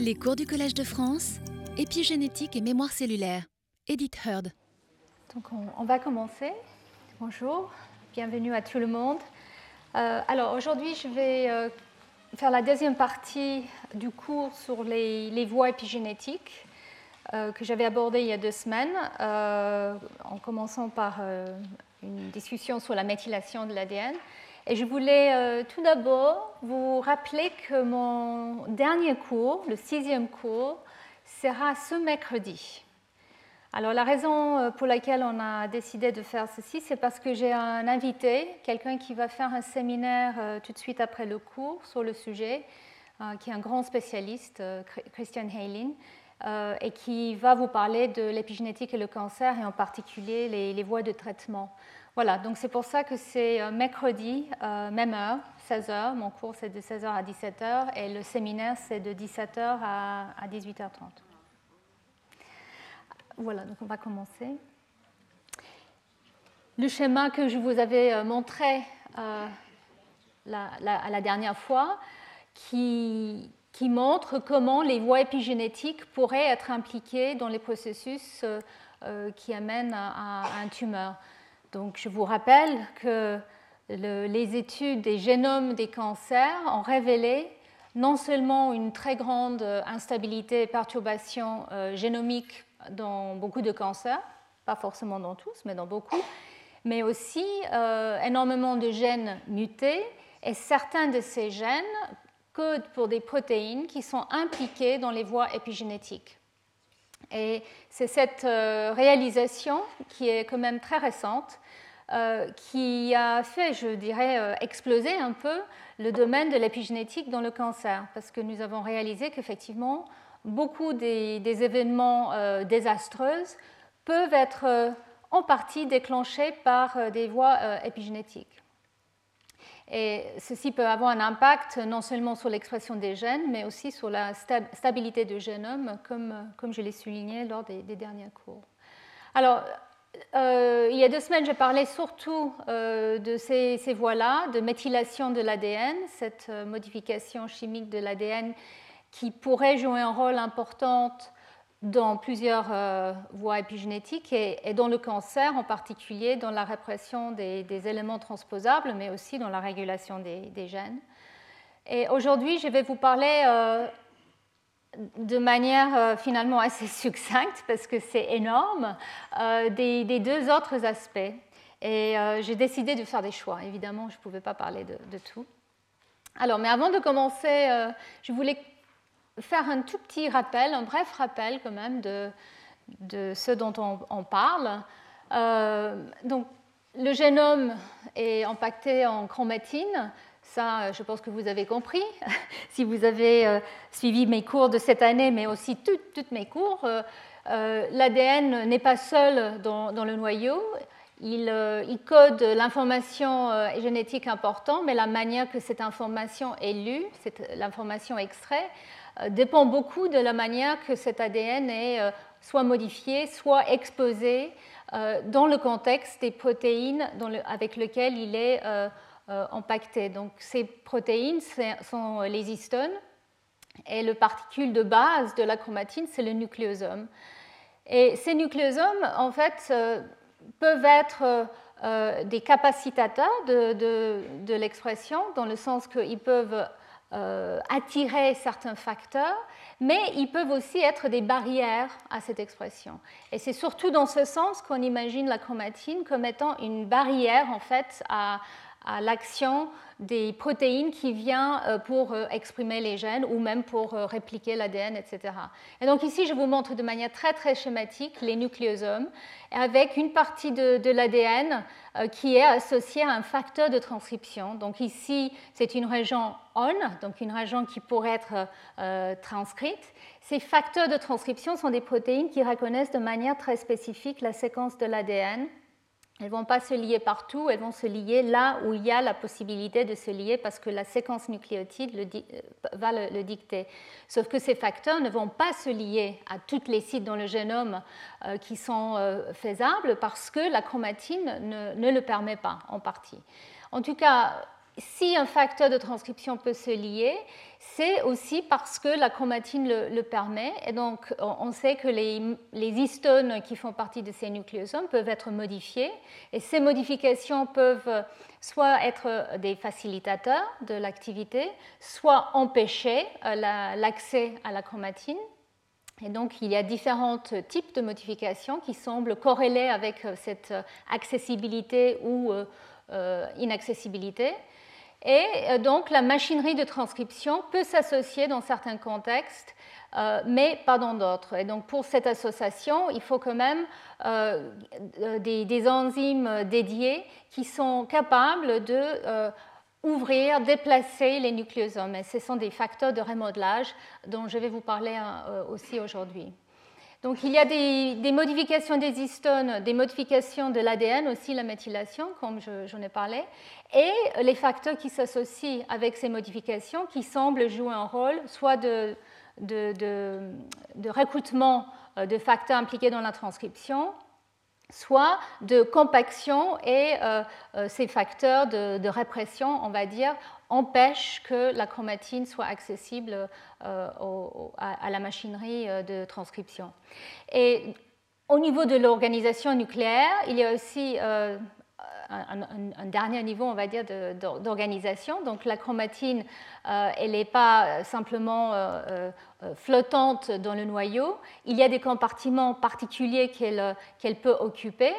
Les cours du Collège de France, épigénétique et mémoire cellulaire. Edith Heard. Donc on, va commencer. Bonjour, bienvenue à tout le monde. Euh, alors aujourd'hui, je vais euh, faire la deuxième partie du cours sur les, voies épigénétiques euh, que j'avais abordé il y a deux semaines, en commençant par une discussion sur la méthylation de l'ADN. Et je voulais euh, tout d'abord vous rappeler que mon dernier cours, le sixième cours, sera ce mercredi. Alors la raison euh, pour laquelle on a décidé de faire ceci, c'est parce que j'ai un invité, quelqu'un qui va faire un séminaire euh, tout de suite après le cours sur le sujet, qui est un grand spécialiste, Christian Heilin, et qui va vous parler de l'épigénétique et le cancer, et en particulier les voies de traitement. Voilà, donc c'est pour ça que c'est euh, mercredi, euh, même heure, 16h. Mon cours c'est de 16h à 17h et le séminaire c'est de 17h à, 18h30. Voilà, donc on va commencer. Le schéma que je vous avais euh, montré la, la, dernière fois, qui, montre comment les voies épigénétiques pourraient être impliquées dans les processus qui amènent à, à un tumeur. Donc, je vous rappelle que les études des génomes des cancers ont révélé non seulement une très grande instabilité et perturbation euh, génomique dans beaucoup de cancers, pas forcément dans tous, mais dans beaucoup, mais aussi euh, énormément de gènes mutés, et certains de ces gènes codent pour des protéines qui sont impliquées dans les voies épigénétiques. Et c'est cette euh, réalisation qui est quand même très récente euh, qui a fait, je dirais, euh, exploser un peu le domaine de l'épigénétique dans le cancer, parce que nous avons réalisé qu'effectivement, beaucoup des, événements désastreux peuvent être en partie déclenchés par des voies épigénétiques. Et ceci peut avoir un impact non seulement sur l'expression des gènes, mais aussi sur la stabilité du génome, comme, comme je l'ai souligné lors des, derniers cours. Alors, euh, il y a deux semaines, j'ai parlé surtout euh, de ces, ces voies-là, de méthylation de l'ADN, cette euh, modification chimique de l'ADN qui pourrait jouer un rôle important dans plusieurs euh, voies épigénétiques et, dans le cancer en particulier, dans la répression des, éléments transposables, mais aussi dans la régulation des, gènes. Et aujourd'hui, je vais vous parler euh, de manière euh, finalement assez succincte, parce que c'est énorme, des, deux autres aspects. Et j'ai décidé de faire des choix. Évidemment, je ne pouvais pas parler de, de, tout. Alors, mais avant de commencer, je voulais faire un tout petit rappel, un bref rappel quand même de, ce dont on, parle. Euh, donc, le génome est impacté en chromatine. Ça, je pense que vous avez compris. si vous avez euh, suivi mes cours de cette année, mais aussi toutes, mes cours, euh, l'ADN n'est pas seul dans, le noyau. Il, code l'information génétique importante, mais la manière que cette information est lue, l'information extraite, euh, dépend beaucoup de la manière que cet ADN est euh, soit modifié, soit exposé euh, dans le contexte des protéines avec lesquelles il est impacté. Donc ces protéines sont les histones et le particule de base de la chromatine, c'est le nucléosome. Et ces nucléosomes, en fait, peuvent être des capacitateurs de l'expression, dans le sens qu'ils peuvent euh, attirer certains facteurs, mais ils peuvent aussi être des barrières à cette expression. Et c'est surtout dans ce sens qu'on imagine la chromatine comme étant une barrière en fait à, à l'action des protéines qui vient euh, pour euh, exprimer les gènes ou même pour euh, répliquer l'ADN, etc. Et donc ici, je vous montre de manière très très schématique les nucléosomes avec une partie de, l'ADN qui est associée à un facteur de transcription. Donc ici, c'est une région ON, donc une région qui pourrait être transcrite. Ces facteurs de transcription sont des protéines qui reconnaissent de manière très spécifique la séquence de l'ADN elles ne vont pas se lier partout, elles vont se lier là où il y a la possibilité de se lier parce que la séquence nucléotide euh, va le, dicter. Sauf que ces facteurs ne vont pas se lier à tous les sites dans le génome euh, qui sont euh, faisables parce que la chromatine ne, le permet pas en partie. En tout cas, si un facteur de transcription peut se lier, c'est aussi parce que la chromatine le, permet. Et donc, on sait que les, histones qui font partie de ces nucléosomes peuvent être modifiés. Et ces modifications peuvent soit être des facilitateurs de l'activité, soit empêcher euh, l'accès à la chromatine. Et donc, il y a différents types de modifications qui semblent corréler avec euh, cette accessibilité ou euh, inaccessibilité. Et euh, donc la machinerie de transcription peut s'associer dans certains contextes, euh, mais pas dans d'autres. Et donc pour cette association, il faut quand même euh, des, enzymes dédiées qui sont capables de ouvrir, déplacer les nucléosomes. Et ce sont des facteurs de remodelage dont je vais vous parler aussi aujourd'hui. Donc il y a des, modifications des histones, des modifications de l'ADN, aussi la méthylation, comme j'en ai parlé, et les facteurs qui s'associent avec ces modifications qui semblent jouer un rôle soit de, recrutement euh, de facteurs impliqués dans la transcription, soit de compaction et euh, euh, ces facteurs de, répression, on va dire, empêchent que la chromatine soit accessible euh, à, la machinerie de transcription. Et au niveau de l'organisation nucléaire, il y a aussi un, dernier niveau, on va dire, d'organisation. Donc la chromatine, elle n'est pas simplement flottante dans le noyau. Il y a des compartiments particuliers qu'elle peut occuper.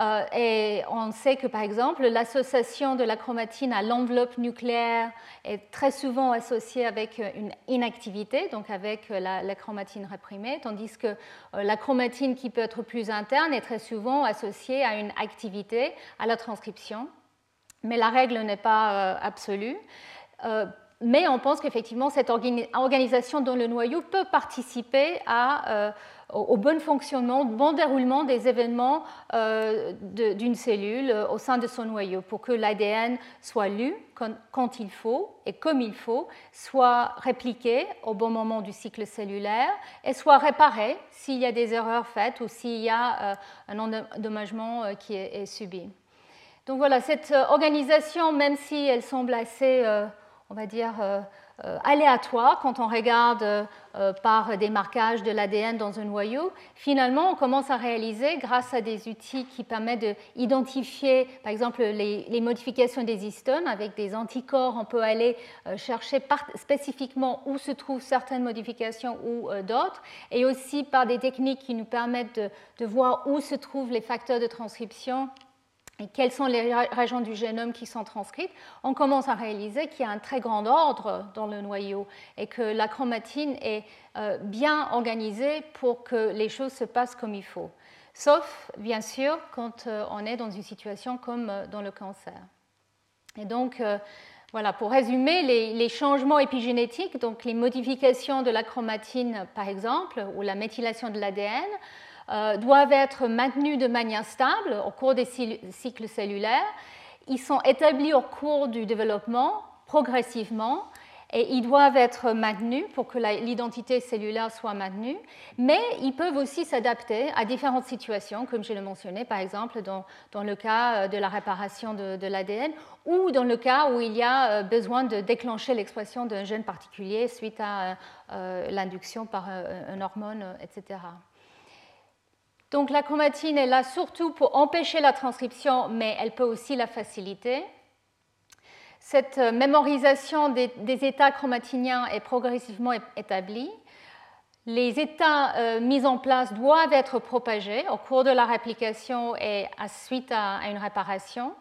Euh, et on sait que, par exemple, l'association de la chromatine à l'enveloppe nucléaire est très souvent associée avec une inactivité, donc avec la, chromatine réprimée, tandis que euh, la chromatine qui peut être plus interne est très souvent associée à une activité, à la transcription. Mais la règle n'est pas euh, absolue mais on pense qu'effectivement, cette organisation dans le noyau peut participer à, au bon fonctionnement, au bon déroulement des événements euh, d'une cellule euh, au sein de son noyau pour que l'ADN soit lu quand, il faut et comme il faut, soit répliqué au bon moment du cycle cellulaire et soit réparé s'il y a des erreurs faites ou s'il y a euh, un endommagement qui est, subi. Donc voilà, cette organisation, même si elle semble assez, on va dire, aléatoire quand on regarde euh, par des marquages de l'ADN dans un noyau, finalement, on commence à réaliser, grâce à des outils qui permettent d'identifier, par exemple, les, modifications des histones, avec des anticorps, on peut aller euh, chercher spécifiquement où se trouvent certaines modifications ou d'autres, et aussi par des techniques qui nous permettent de voir où se trouvent les facteurs de transcription et quelles sont les régions du génome qui sont transcrites, on commence à réaliser qu'il y a un très grand ordre dans le noyau et que la chromatine est euh, bien organisée pour que les choses se passent comme il faut. Sauf, bien sûr, quand euh, on est dans une situation comme euh, dans le cancer. Et donc, voilà, pour résumer, les, les, changements épigénétiques, donc les modifications de la chromatine, par exemple, ou la méthylation de l'ADN, euh, doivent être maintenus de manière stable au cours des cycles cellulaires. Ils sont établis au cours du développement progressivement et ils doivent être maintenus pour que l'identité cellulaire soit maintenue, mais ils peuvent aussi s'adapter à différentes situations, comme je l'ai mentionné, par exemple dans, le cas euh, de la réparation de, l'ADN ou dans le cas où il y a euh, besoin de déclencher l'expression d'un gène particulier suite à l'induction par une hormone, etc. Donc la chromatine est là surtout pour empêcher la transcription, mais elle peut aussi la faciliter. Cette euh, mémorisation des, états chromatiniens est progressivement établie. Les états euh, mis en place doivent être propagés au cours de la réplication et à, suite à, une réparation.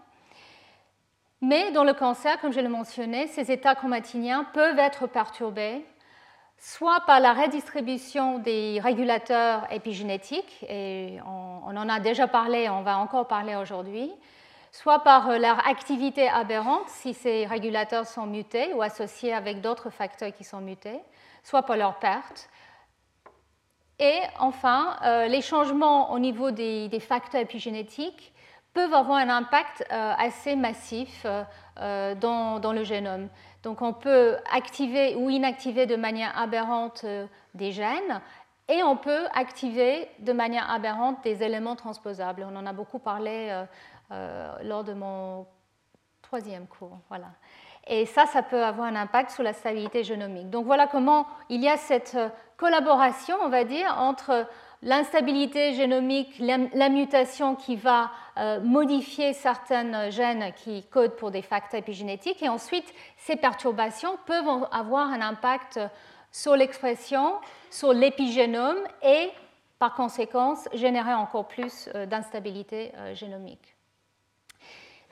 Mais dans le cancer, comme je l'ai mentionné, ces états chromatiniens peuvent être perturbés soit par la redistribution des régulateurs épigénétiques, et on, en a déjà parlé, on va encore parler aujourd'hui, soit par euh, leur activité aberrante si ces régulateurs sont mutés ou associés avec d'autres facteurs qui sont mutés, soit par leur perte. Et enfin, euh, les changements au niveau des, facteurs épigénétiques peuvent avoir un impact euh, assez massif dans, le génome. Donc on peut activer ou inactiver de manière aberrante euh, des gènes et on peut activer de manière aberrante des éléments transposables. On en a beaucoup parlé euh, euh, lors de mon troisième cours. Voilà. Et ça, ça peut avoir un impact sur la stabilité génomique. Donc voilà comment il y a cette collaboration, on va dire, entre l'instabilité génomique, la, mutation qui va euh, modifier certains gènes qui codent pour des facteurs épigénétiques, et ensuite ces perturbations peuvent avoir un impact sur l'expression, sur l'épigénome et par conséquence générer encore plus euh, d'instabilité euh, génomique.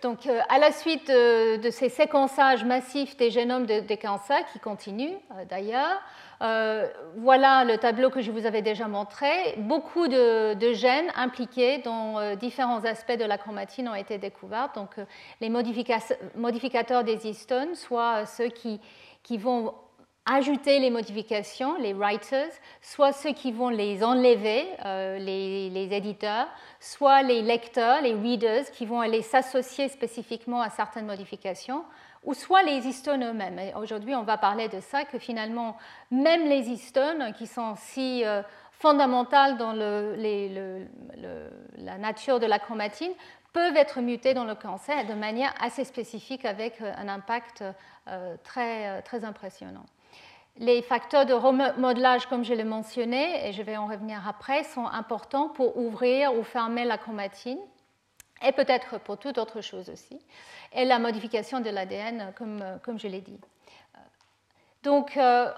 Donc, à la suite de, ces séquençages massifs des génomes des cancers, qui continuent d'ailleurs, euh, voilà le tableau que je vous avais déjà montré. Beaucoup de, gènes impliqués dans euh, différents aspects de la chromatine ont été découverts. Donc, euh, les modificateurs des histones, soit ceux qui, vont ajouter les modifications, les writers, soit ceux qui vont les enlever, les, les, éditeurs, soit les lecteurs, les readers, qui vont aller s'associer spécifiquement à certaines modifications ou soit les histones eux-mêmes. Aujourd'hui, on va parler de ça, que finalement, même les histones, qui sont si euh, fondamentales dans la nature de la chromatine, peuvent être mutées dans le cancer de manière assez spécifique avec euh, un impact euh, très, très impressionnant. Les facteurs de remodelage, comme je l'ai mentionné, et je vais en revenir après, sont importants pour ouvrir ou fermer la chromatine et peut-être pour toute autre chose aussi et la modification de l'ADN, comme, comme, je l'ai dit. Donc, euh,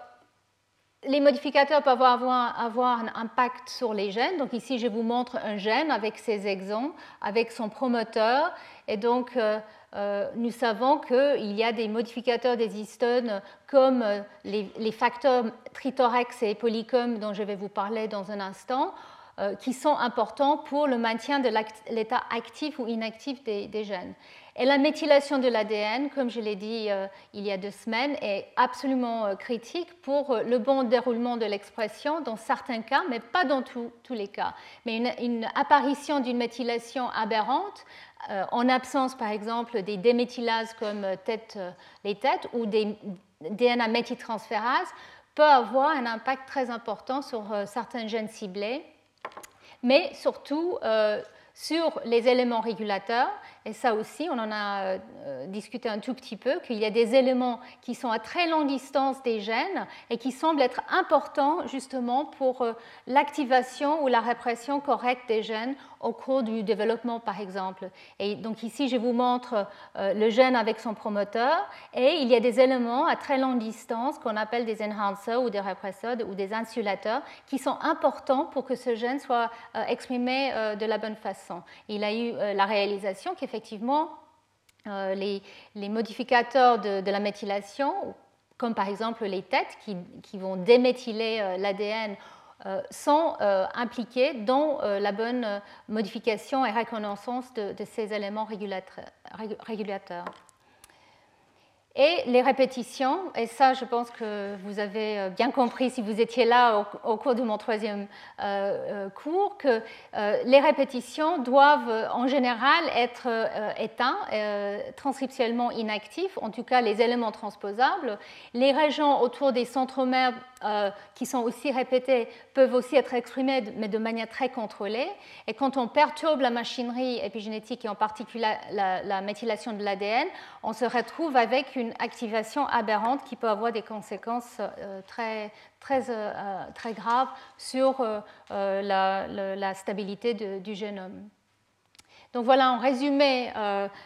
les modificateurs peuvent avoir, avoir, un impact sur les gènes. Donc ici, je vous montre un gène avec ses exons, avec son promoteur. Et donc, euh, euh, nous savons qu'il y a des modificateurs des histones comme les, les, facteurs trithorax et polycom dont je vais vous parler dans un instant, qui sont importants pour le maintien de l'état actif ou inactif des, gènes. Et la méthylation de l'ADN, comme je l'ai dit euh, il y a deux semaines, est absolument euh, critique pour euh, le bon déroulement de l'expression dans certains cas, mais pas dans tous les cas. Mais une, apparition d'une méthylation aberrante, en absence par exemple des déméthylases comme les têtes ou des DNA méthyltransférases, peut avoir un impact très important sur certains gènes ciblés, mais surtout sur les éléments régulateurs et ça aussi, on en a euh, discuté un tout petit peu, qu'il y a des éléments qui sont à très longue distance des gènes et qui semblent être importants justement pour euh, l'activation ou la répression correcte des gènes au cours du développement, par exemple. Et donc ici, je vous montre euh, le gène avec son promoteur et il y a des éléments à très longue distance qu'on appelle des enhancers ou des répresseurs ou des insulateurs qui sont importants pour que ce gène soit exprimé de la bonne façon. Il a eu la réalisation qui effectivement, euh, les, modificateurs de, la méthylation, comme par exemple les têtes qui, vont déméthyler euh, l'ADN, euh, sont impliqués dans la bonne modification et reconnaissance de, de ces éléments régulateurs. Et les répétitions, et ça je pense que vous avez euh, bien compris si vous étiez là au, cours de mon troisième euh, euh, cours, que les répétitions doivent en général être éteints, transcriptionnellement inactifs, en tout cas les éléments transposables. Les régions autour des centromères qui sont aussi répétées peuvent aussi être exprimées, mais de manière très contrôlée. Et quand on perturbe la machinerie épigénétique et en particulier la, la méthylation de l'ADN, on se retrouve avec une activation aberrante qui peut avoir des conséquences euh, très, très, euh, très graves sur euh, la, stabilité du génome. Donc voilà en résumé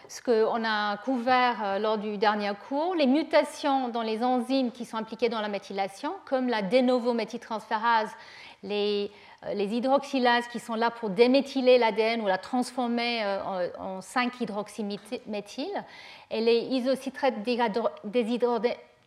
ce qu'on a couvert lors du dernier cours. Les mutations dans les enzymes qui sont impliquées dans la méthylation, comme la de novo méthyltransférase, les, les hydroxylases qui sont là pour déméthyler l'ADN ou la transformer en 5-hydroxyméthyle, et les isocitrates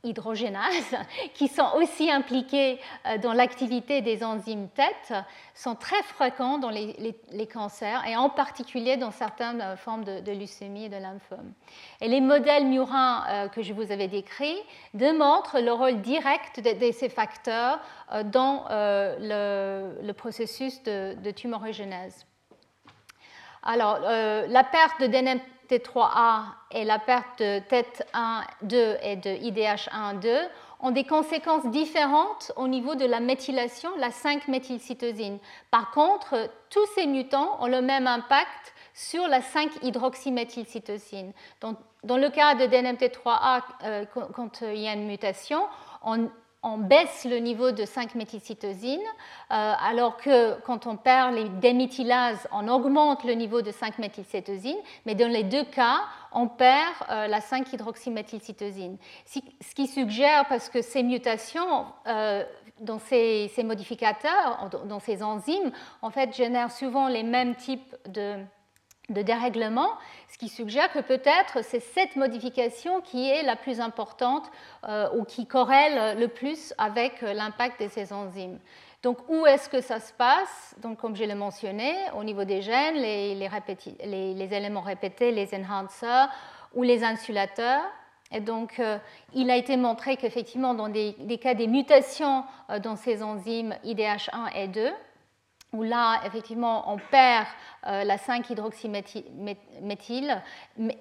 déshydrogénases, qui sont aussi impliqués euh, dans l'activité des enzymes TET, sont très fréquents dans les, cancers et en particulier dans certaines euh, formes de, leucémie et de lymphome. Et les modèles murins euh, que je vous avais décrits démontrent le rôle direct de, ces facteurs dans le, processus de, de tumorigénèse. Alors, la perte de T3A et la perte de TET1, 2 et de IDH1, 2 ont des conséquences différentes au niveau de la méthylation, la 5-méthylcytosine. Par contre, tous ces mutants ont le même impact sur la 5-hydroxyméthylcytosine. Dans, dans le cas de DNMT3A, quand il y a une mutation, on, on baisse le niveau de 5-méthylcytosine, euh, alors que quand on perd les déméthylases, on augmente le niveau de 5-méthylcytosine, mais dans les deux cas, on perd euh, la 5-hydroxyméthylcytosine. Ce qui suggère, parce que ces mutations euh, dans ces, ces, modificateurs, dans ces enzymes, en fait, génèrent souvent les mêmes types de de dérèglement, ce qui suggère que peut-être c'est cette modification qui est la plus importante euh, ou qui corrèle le plus avec euh, l'impact de ces enzymes. Donc où est-ce que ça se passe? Donc comme je l'ai mentionné, au niveau des gènes, les, éléments répétés, les enhancers ou les insulateurs. Et donc, euh, il a été montré qu'effectivement, dans des, cas des mutations dans ces enzymes IDH1 et 2, où là, effectivement, on perd euh, la 5-hydroxyméthyle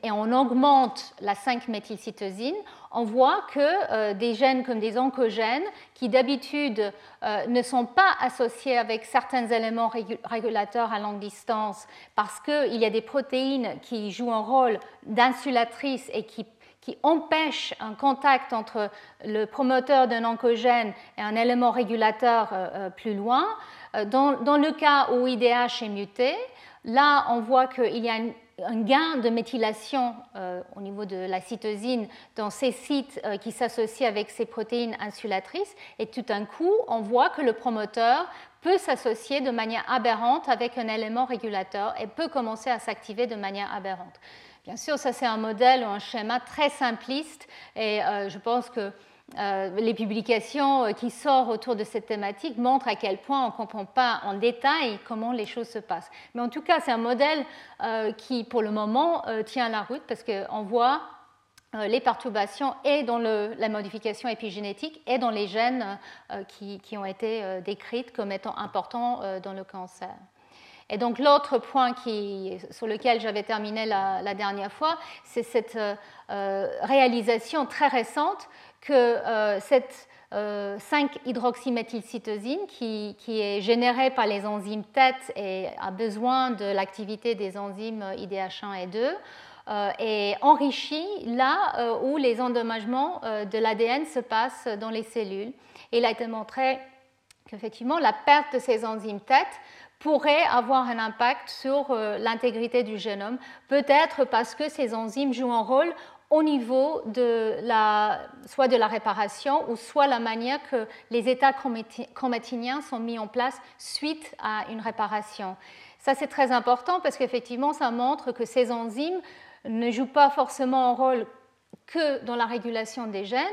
et on augmente la 5-méthylcytosine, on voit que euh, des gènes comme des oncogènes, qui d'habitude euh, ne sont pas associés avec certains éléments régulateurs à longue distance, parce qu'il y a des protéines qui jouent un rôle d'insulatrice et qui qui empêchent un contact entre le promoteur d'un oncogène et un élément régulateur plus loin, euh, dans, le cas où IDH est muté, là, on voit qu'il y a un gain de méthylation euh, au niveau de la cytosine dans ces sites euh, qui s'associent avec ces protéines insulatrices, et tout d'un coup, on voit que le promoteur peut s'associer de manière aberrante avec un élément régulateur et peut commencer à s'activer de manière aberrante. Bien sûr, ça c'est un modèle ou un schéma très simpliste, et je pense que euh, les publications euh, qui sortent autour de cette thématique montrent à quel point on ne comprend pas en détail comment les choses se passent. Mais en tout cas, c'est un modèle euh, qui, pour le moment, tient la route parce qu'on voit les perturbations et dans la modification épigénétique et dans les gènes qui, ont été décrites comme étant importants dans le cancer. Et donc l'autre point sur lequel j'avais terminé la, dernière fois, c'est cette réalisation très récente que euh, cette 5-hydroxyméthylcytosine, euh, qui, est générée par les enzymes TET et a besoin de l'activité des enzymes IDH1 et 2, euh, est enrichie là où les endommagements de l'ADN se passent dans les cellules. Il a été montré qu'effectivement, la perte de ces enzymes TET pourrait avoir un impact sur l'intégrité du génome, peut-être parce que ces enzymes jouent un rôle au niveau de la, soit de la réparation ou soit la manière que les états chromatiniens sont mis en place suite à une réparation. Ça, c'est très important parce qu'effectivement, ça montre que ces enzymes ne jouent pas forcément un rôle que dans la régulation des gènes,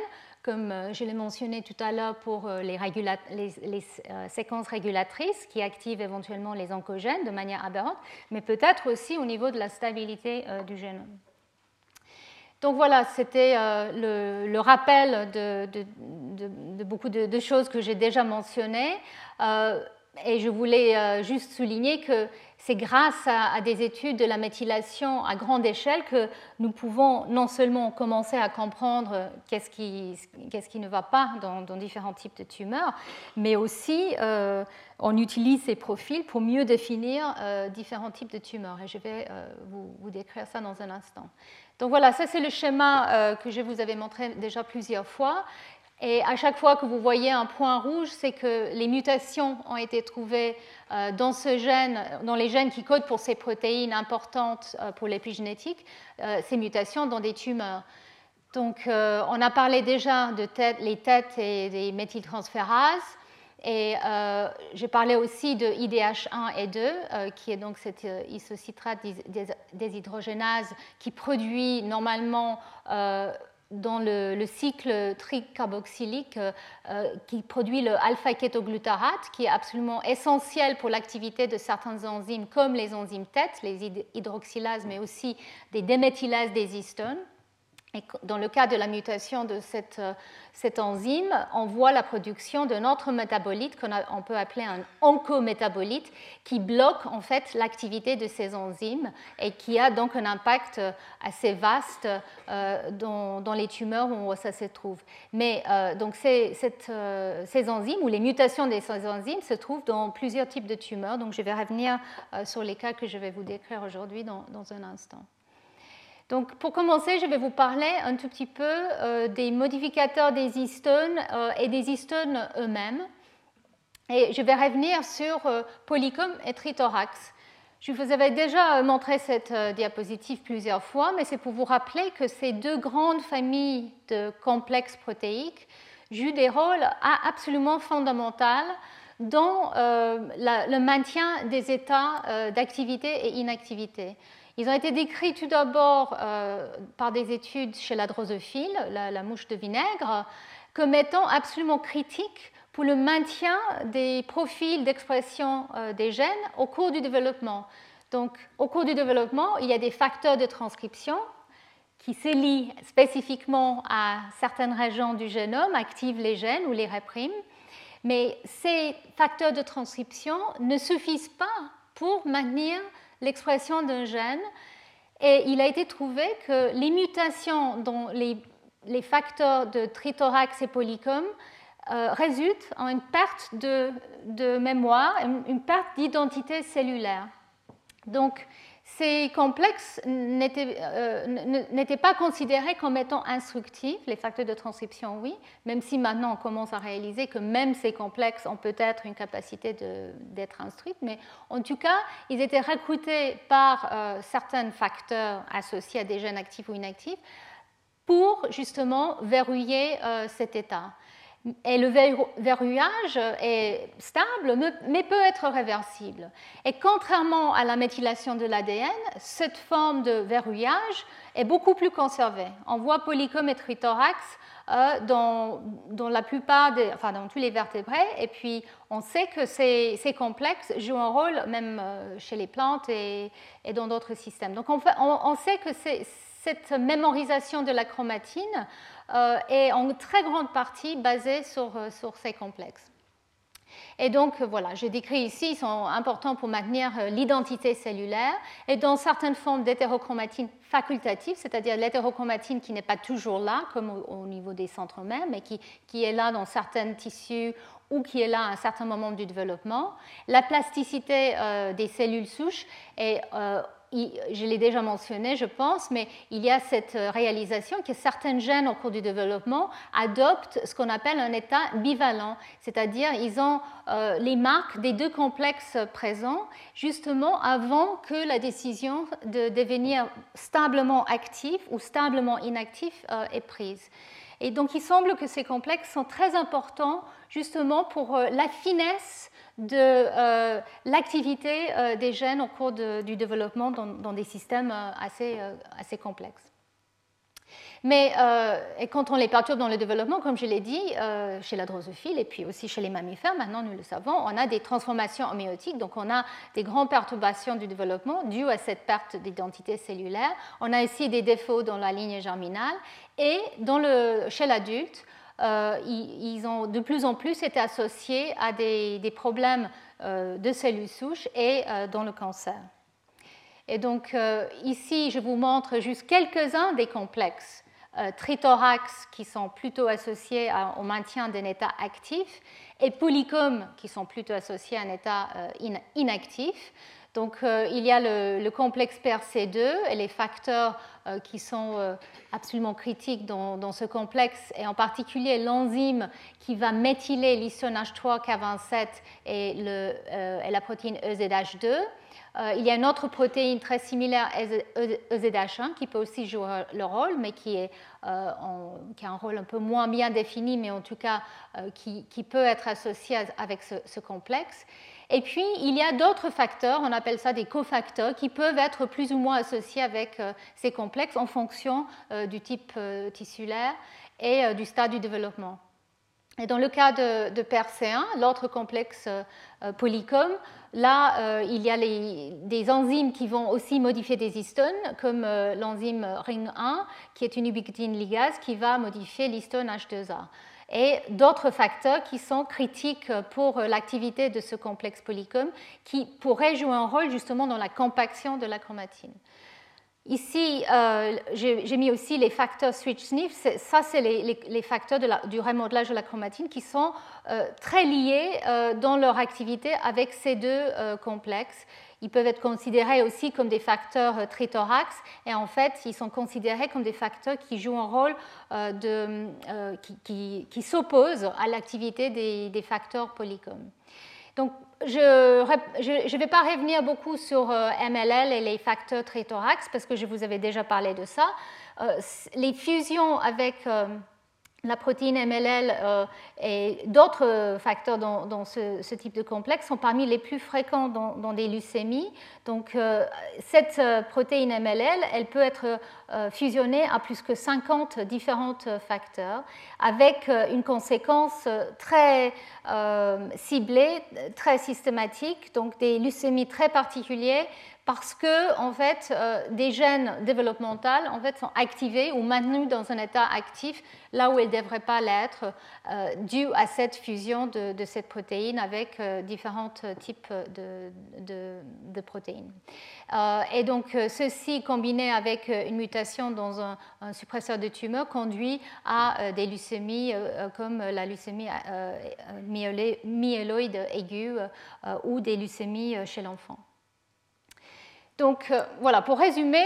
comme euh, je l'ai mentionné tout à l'heure pour euh, les, euh, séquences régulatrices qui activent éventuellement les oncogènes de manière aberrante, mais peut-être aussi au niveau de la stabilité du génome. Donc voilà, c'était euh, le, rappel de, beaucoup de, choses que j'ai déjà mentionnées. Euh, et je voulais euh, juste souligner que c'est grâce à, des études de la méthylation à grande échelle que nous pouvons non seulement commencer à comprendre qu'est-ce qui, qui, ne va pas dans, différents types de tumeurs, mais aussi on utilise ces profils pour mieux définir différents types de tumeurs. Et je vais vous décrire ça dans un instant. Donc voilà, ça c'est le schéma euh, que je vous avais montré déjà plusieurs fois. Et à chaque fois que vous voyez un point rouge, c'est que les mutations ont été trouvées euh, dans ce gène, dans les gènes qui codent pour ces protéines importantes euh, pour l'épigénétique, ces mutations dans des tumeurs. Donc on a parlé déjà de les têtes et des méthyltransférases. Et euh, j'ai parlé aussi de IDH1 et 2, euh, qui est donc cette euh, isocitrate déshydrogénase qui produit normalement dans le, cycle tricarboxylique, qui produit le alpha-kétoglutarate, qui est absolument essentiel pour l'activité de certaines enzymes comme les enzymes TET, les hydroxylases, mais aussi des déméthylases des histones. Dans le cas de la mutation de cette, euh, enzyme, on voit la production d'un autre métabolite qu'on peut appeler un oncométabolite qui bloque en fait l'activité de ces enzymes et qui a donc un impact assez vaste euh, dans, les tumeurs où ça se trouve. Mais euh, donc ces, enzymes ou les mutations de ces enzymes se trouvent dans plusieurs types de tumeurs. Donc je vais revenir sur les cas que je vais vous décrire aujourd'hui dans un instant. Donc, pour commencer, je vais vous parler un tout petit peu euh, des modificateurs des histones euh, et des histones eux-mêmes. Et je vais revenir sur euh, Polycom et Trithorax. Je vous avais déjà montré cette diapositive plusieurs fois, mais c'est pour vous rappeler que ces deux grandes familles de complexes protéiques jouent des rôles absolument fondamentaux dans le maintien des états d'activité et inactivité. Ils ont été décrits tout d'abord euh, par des études chez la drosophile, la, mouche de vinaigre, comme étant absolument critiques pour le maintien des profils d'expression euh, des gènes au cours du développement. Donc, au cours du développement, il y a des facteurs de transcription qui se lient spécifiquement à certaines régions du génome, activent les gènes ou les répriment. Mais ces facteurs de transcription ne suffisent pas pour maintenir l'expression d'un gène. Et il a été trouvé que les mutations dans les, facteurs de trithorax et polycom euh, résultent en une perte de, mémoire, une perte d'identité cellulaire. Donc, ces complexes euh, n'étaient pas considérés comme étant instructifs, les facteurs de transcription, oui, même si maintenant on commence à réaliser que même ces complexes ont peut-être une capacité d'être instruits, mais en tout cas, ils étaient recrutés par euh, certains facteurs associés à des gènes actifs ou inactifs pour justement verrouiller euh, cet état. Et le verrouillage est stable, mais peut être réversible. Et contrairement à la méthylation de l'ADN, cette forme de verrouillage est beaucoup plus conservée. On voit polycom et trithorax euh, dans, la plupart, enfin dans tous les vertébrés, et puis on sait que ces, complexes jouent un rôle même euh, chez les plantes et, dans d'autres systèmes. Donc on, on sait que cette mémorisation de la chromatine euh, est en très grande partie basée sur, euh, sur ces complexes. Et donc, voilà, j'ai décrit ici, ils sont importants pour maintenir euh, l'identité cellulaire. Et dans certaines formes d'hétérochromatine facultative, c'est-à-dire l'hétérochromatine qui n'est pas toujours là, comme au, niveau des centres mêmes, mais qui, qui, est là dans certains tissus ou qui est là à un certain moment du développement. La plasticité des cellules souches est je l'ai déjà mentionné, je pense, mais il y a cette euh, réalisation que certains gènes au cours du développement adoptent ce qu'on appelle un état bivalent, c'est-à-dire ils ont euh, les marques des deux complexes présents justement avant que la décision de devenir stablement actif ou stablement inactif euh, est prise. Et donc il semble que ces complexes sont très importants justement pour la finesse de euh, l'activité euh, des gènes au cours du développement dans, des systèmes euh, assez, assez complexes. Mais et quand on les perturbe dans le développement, comme je l'ai dit, chez la drosophile et puis aussi chez les mammifères, maintenant nous le savons, on a des transformations homéotiques, donc on a des grandes perturbations du développement dues à cette perte d'identité cellulaire. On a aussi des défauts dans la ligne germinale et dans le, chez l'adulte, euh, ils, ont de plus en plus été associés à des, problèmes euh, de cellules souches et euh, dans le cancer. Et donc ici, je vous montre juste quelques-uns des complexes trithorax qui sont plutôt associés au maintien d'un état actif et polycom qui sont plutôt associés à un état inactif. Donc il y a le, complexe PRC2 et les facteurs euh, qui sont euh, absolument critiques dans, ce complexe, et en particulier l'enzyme qui va méthyler l'histone H3, K27 et, euh, la protéine EZH2. il y a une autre protéine très similaire, EZH1, qui peut aussi jouer le rôle, mais qui, a un rôle un peu moins bien défini, mais en tout cas qui, peut être associé avec ce complexe. Et puis, il y a d'autres facteurs, on appelle ça des cofacteurs, qui peuvent être plus ou moins associés avec euh, ces complexes en fonction euh, du type euh, tissulaire et du stade du développement. Et dans le cas de, de PERC1, l'autre complexe polycom, là, il y a des enzymes qui vont aussi modifier des histones, comme l'enzyme RING1, qui est une ubiquitine ligase qui va modifier l'histone H2A et d'autres facteurs qui sont critiques pour l'activité de ce complexe polycom qui pourraient jouer un rôle justement dans la compaction de la chromatine. Ici, euh, j'ai mis aussi les facteurs switch sniff. Ça, c'est les, facteurs du remodelage de la chromatine qui sont euh, très liés euh, dans leur activité avec ces deux complexes ils peuvent être considérés aussi comme des facteurs euh, trithorax et en fait, ils sont considérés comme des facteurs qui jouent un rôle euh, euh, qui, s'opposent à l'activité des, facteurs polycom. Donc, je ne vais pas revenir beaucoup sur MLL et les facteurs trithorax parce que je vous avais déjà parlé de ça. les fusions avec la protéine MLL euh, et d'autres facteurs dans, ce, type de complexe sont parmi les plus fréquents dans, des leucémies. Donc, euh, cette euh, protéine MLL, elle peut être fusionnée à plus que 50 différents facteurs, avec une conséquence très ciblée, très systématique, donc des leucémies très particulières parce que en fait, euh, des gènes développementaux sont activés ou maintenus dans un état actif là où ils ne devraient pas l'être, euh, dû à cette fusion de, cette protéine avec euh, différents types de, protéines. et donc, ceci combiné avec une mutation dans un, suppresseur de tumeur conduit à des leucémies comme la leucémie myéloïde aiguë ou des leucémies chez l'enfant. Donc euh, voilà, pour résumer,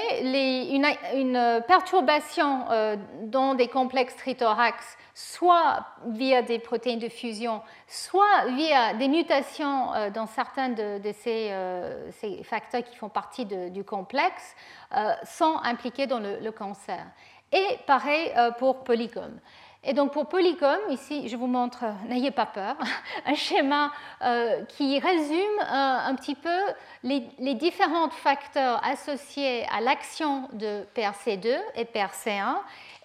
une, perturbation euh, dans des complexes trithorax, soit via des protéines de fusion, soit via des mutations euh, dans certains de, ces, facteurs qui font partie du complexe, sont impliqués dans le, cancer. Et pareil pour polygone. Et donc pour Polycom, ici je vous montre, n'ayez pas peur, un schéma euh, qui résume euh, un petit peu les, différents facteurs associés à l'action de PRC2 et PRC1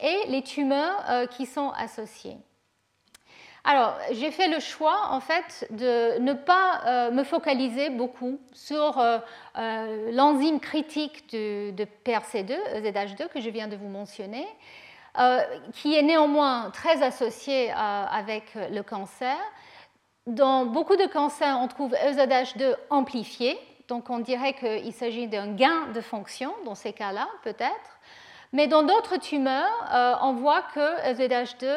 et les tumeurs euh, qui sont associées. Alors, j'ai fait le choix, en fait, de ne pas me focaliser beaucoup sur l'enzyme critique de, de PRC2, ZH2, que je viens de vous mentionner, qui est néanmoins très associé euh, avec le cancer. Dans beaucoup de cancers, on trouve EZH2 amplifié, donc on dirait qu'il s'agit d'un gain de fonction dans ces cas-là, peut-être. Mais dans d'autres tumeurs, euh, on voit que EZH2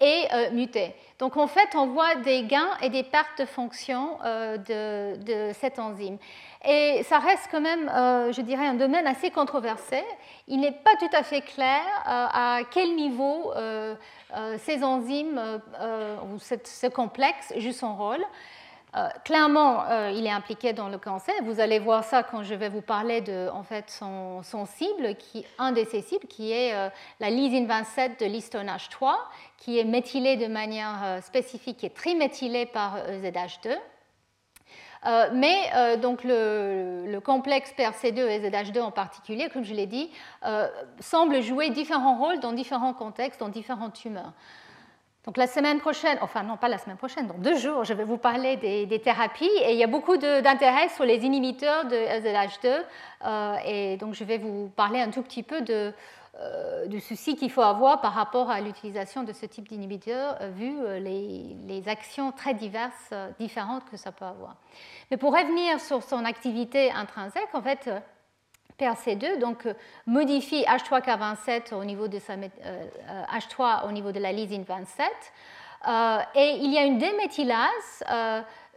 est muté. Donc en fait, on voit des gains et des pertes de fonction de, cette enzyme. Et ça reste quand même, euh, je dirais, un domaine assez controversé. Il n'est pas tout à fait clair euh, à quel niveau euh, ces enzymes ou ce complexe jouent son rôle. clairement, il est impliqué dans le cancer. Vous allez voir ça quand je vais vous parler de en fait, son, cible, qui, un de ses cibles, qui est la lysine 27 de l'histone H3, qui est méthylée de manière spécifique et triméthylée par ZH2. Euh, mais euh, donc le, complexe PRC2 et ZH2 en particulier, comme je l'ai dit, euh, semble jouer différents rôles dans différents contextes, dans différentes tumeurs. Donc la semaine prochaine, enfin non pas la semaine prochaine, dans deux jours, je vais vous parler des, thérapies et il y a beaucoup d'intérêt sur les inhibiteurs de ZH2 et donc je vais vous parler un tout petit peu de, du souci qu'il faut avoir par rapport à l'utilisation de ce type d'inhibiteur, euh, vu euh, les, actions très diverses, différentes que ça peut avoir. Mais pour revenir sur son activité intrinsèque, en fait, PRC2 donc, modifie H3K27 au niveau de sa, H3 au niveau de la lysine 27, et il y a une déméthylase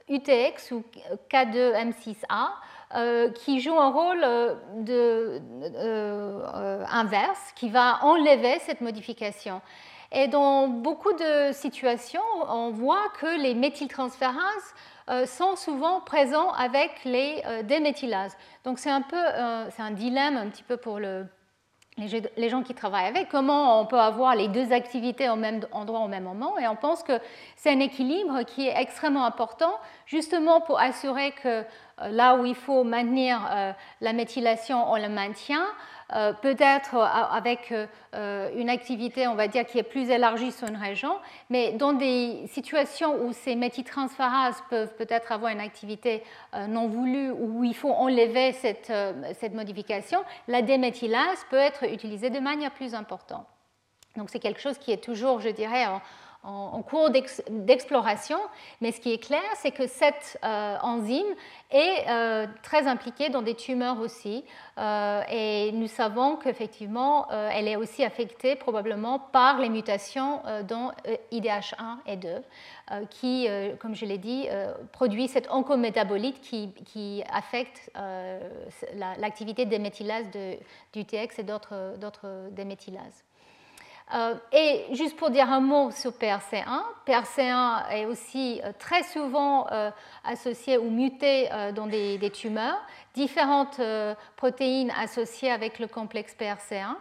UTX ou K2M6A euh, qui joue un rôle euh, euh, inverse, qui va enlever cette modification. Et dans beaucoup de situations, on voit que les méthyltransférases sont souvent présents avec les déméthylases. Donc c'est un peu, c'est un dilemme un petit peu pour le, les gens qui travaillent avec, comment on peut avoir les deux activités au même endroit au même moment? Et on pense que c'est un équilibre qui est extrêmement important, justement pour assurer que là où il faut maintenir euh, la méthylation, on le maintient, peut-être avec une activité, on va dire, qui est plus élargie sur une région, mais dans des situations où ces méthyltransférases peuvent peut-être avoir une activité non voulue, où il faut enlever cette, cette modification, la déméthylase peut être utilisée de manière plus importante. Donc c'est quelque chose qui est toujours, je dirais, en, cours d'exploration, mais ce qui est clair, c'est que cette euh, enzyme est euh, très impliquée dans des tumeurs aussi, euh, et nous savons qu'effectivement, elle est aussi affectée probablement par les mutations dans IDH1 et 2, qui, comme je l'ai dit, produit cet oncométabolite qui, affecte l'activité des méthylases de, du TX et d'autres déméthylases. Euh, et juste pour dire un mot sur PRC1, PRC1 est aussi euh, très souvent euh, associé ou muté dans des, des tumeurs, différentes protéines associées avec le complexe PRC1.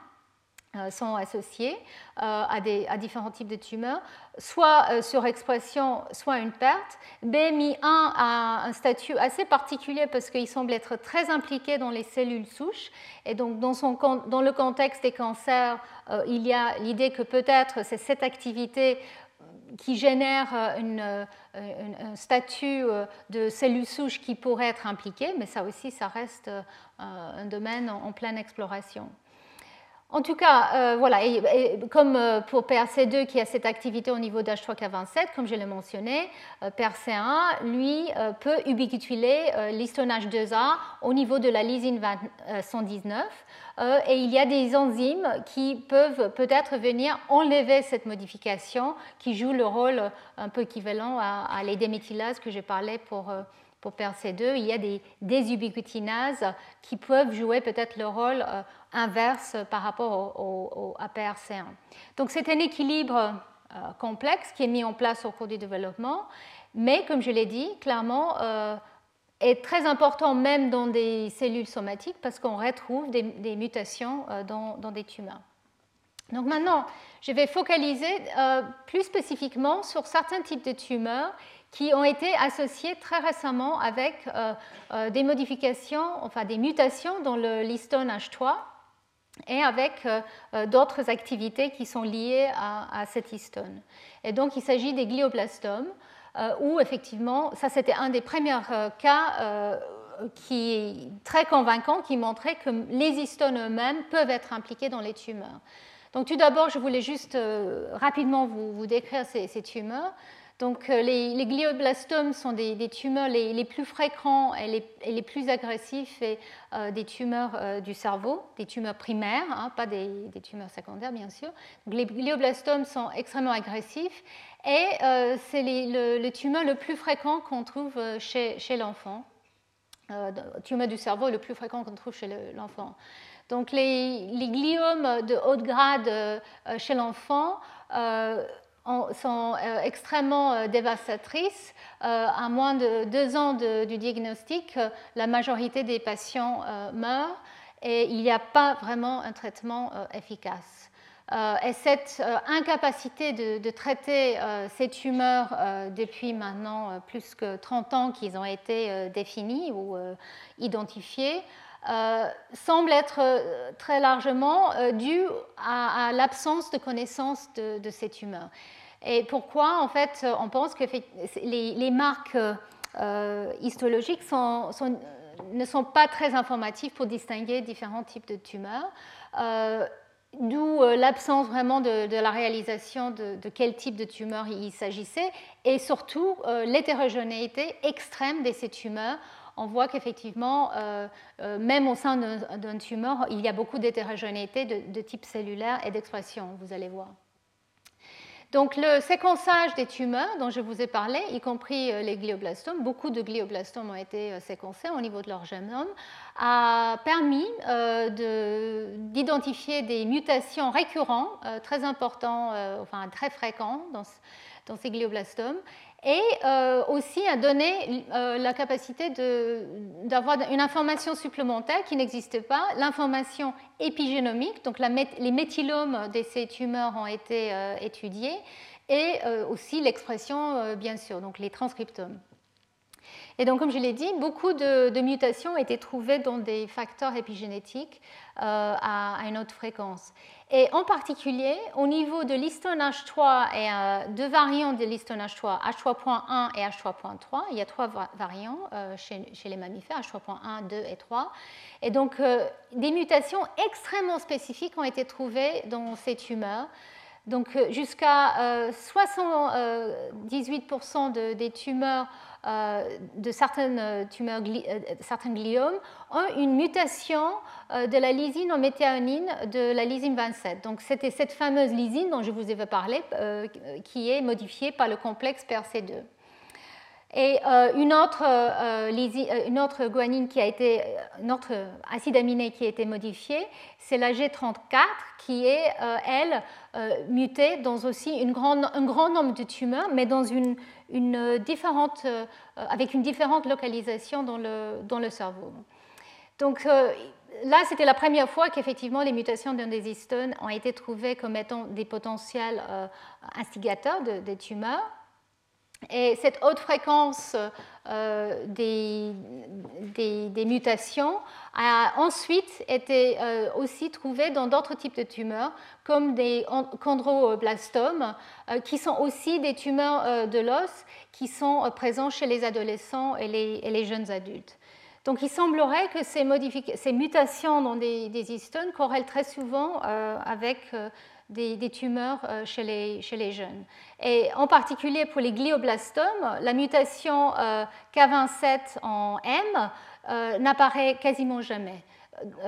Euh, sont associés euh, à, des, à, différents types de tumeurs, soit euh, surexpression, soit une perte. BMI1 a un statut assez particulier parce qu'il semble être très impliqué dans les cellules souches. Et donc, dans, le contexte des cancers, il y a l'idée que peut-être c'est cette activité qui génère un statut de cellules souches qui pourrait être impliqué, mais ça aussi, ça reste un domaine en pleine exploration. En tout cas, euh, voilà, comme euh, pour PRC2 qui a cette activité au niveau d'H3K27, comme je l'ai mentionné, euh, PRC1, lui, peut ubiquituler l'histonnage 2A au niveau de la lysine 119. et il y a des enzymes qui peuvent peut-être venir enlever cette modification qui joue le rôle un peu équivalent à, à les que j'ai parlé pour pour PRC2, il y a des désubiquitinases qui peuvent jouer peut-être le rôle inverse par rapport au, à PRC1. Donc c'est un équilibre euh, complexe qui est mis en place au cours du développement, mais comme je l'ai dit, clairement, euh, est très important même dans des cellules somatiques parce qu'on retrouve des, mutations dans, dans, des tumeurs. Donc maintenant, je vais focaliser plus spécifiquement sur certains types de tumeurs qui ont été associés très récemment avec euh, euh, des modifications, enfin des mutations dans le listone H3 et avec euh, d'autres activités qui sont liées à, cet histone. Et donc il s'agit des glioblastomes, où effectivement, ça c'était un des premiers cas qui est très convaincant, qui montrait que les histones eux-mêmes peuvent être impliqués dans les tumeurs. Donc tout d'abord, je voulais juste rapidement vous, décrire ces, ces tumeurs. Donc, euh, les, glioblastomes sont des, tumeurs les, plus fréquents et les, plus agressifs euh, des tumeurs euh, du cerveau, des tumeurs primaires, hein, pas des, tumeurs secondaires bien sûr. les glioblastomes sont extrêmement agressifs et c'est le, tumeur le plus fréquent qu'on trouve chez, l'enfant. le tumeur du cerveau le plus fréquent qu'on trouve chez l'enfant. Donc les, gliomes de haut grade chez l'enfant sont euh, extrêmement euh, dévastatrices. Euh, à moins de deux ans du diagnostic, la majorité des patients meurent et il n'y a pas vraiment un traitement efficace. et cette incapacité de, traiter ces tumeurs depuis maintenant plus que 30 ans qu'ils ont été définis ou identifiés semble être très largement due à, l'absence de connaissance de, de, ces tumeurs. Et pourquoi, en fait, on pense que les, marques euh, histologiques ne sont pas très informatives pour distinguer différents types de tumeurs. Euh, d'où euh, l'absence vraiment de, la réalisation de, quel type de tumeur il s'agissait et surtout l'hétérogénéité extrême de ces tumeurs. On voit qu'effectivement, même au sein d'un tumeur, il y a beaucoup d'hétérogénéité de type cellulaire et d'expression, vous allez voir. Donc le séquençage des tumeurs dont je vous ai parlé, y compris euh, les glioblastomes, beaucoup de glioblastomes ont été euh, séquencés au niveau de leur génome, a permis euh, d'identifier des mutations récurrentes, très importantes, enfin très fréquentes dans ces glioblastomes, et euh, aussi à donner euh, la capacité d'avoir une information supplémentaire qui n'existe pas, l'information épigénomique, donc les méthylomes de ces tumeurs ont été euh, étudiés, et aussi l'expression, bien sûr, donc les transcriptomes. Et donc, comme je l'ai dit, beaucoup de, mutations ont été trouvées dans des facteurs épigénétiques euh, à, une haute fréquence. Et en particulier, au niveau de l'histone H3 et euh, deux variants de l'histone H3, H3.1 et H3.3, il y a trois variants euh, chez, les mammifères, H3.1, 2 et 3. Et donc, des mutations extrêmement spécifiques ont été trouvées dans ces tumeurs. Donc, jusqu'à 78% des tumeurs de certaines euh, tumeurs, euh, certains gliomes ont une mutation de la lysine en méthéonine de la lysine 27. Donc c'était cette fameuse lysine dont je vous avais parlé qui est modifiée par le complexe PRC2. Et une, autre, une autre guanine qui a été, une autre acide aminé qui a été modifié, c'est la G34 qui est, elle, mutée dans aussi une grande, un grand nombre de tumeurs, mais dans une, une différente, euh, avec une différente localisation dans le, dans le cerveau. Donc euh, là, c'était la première fois qu'effectivement les mutations d'un des histones ont été trouvées comme étant des potentiels euh, instigateurs de, des tumeurs. Et cette haute fréquence euh, des, des, mutations a ensuite été euh, aussi trouvée dans d'autres types de tumeurs, comme des chondroblastomes, euh, qui sont aussi des tumeurs de l'os qui sont présents chez les adolescents et les, jeunes adultes. Donc il semblerait que ces, ces mutations dans des, des, histones corrèlent très souvent avec des, tumeurs euh, chez les, jeunes. Et en particulier pour les glioblastomes, la mutation euh, K27 en M euh, n'apparaît quasiment jamais.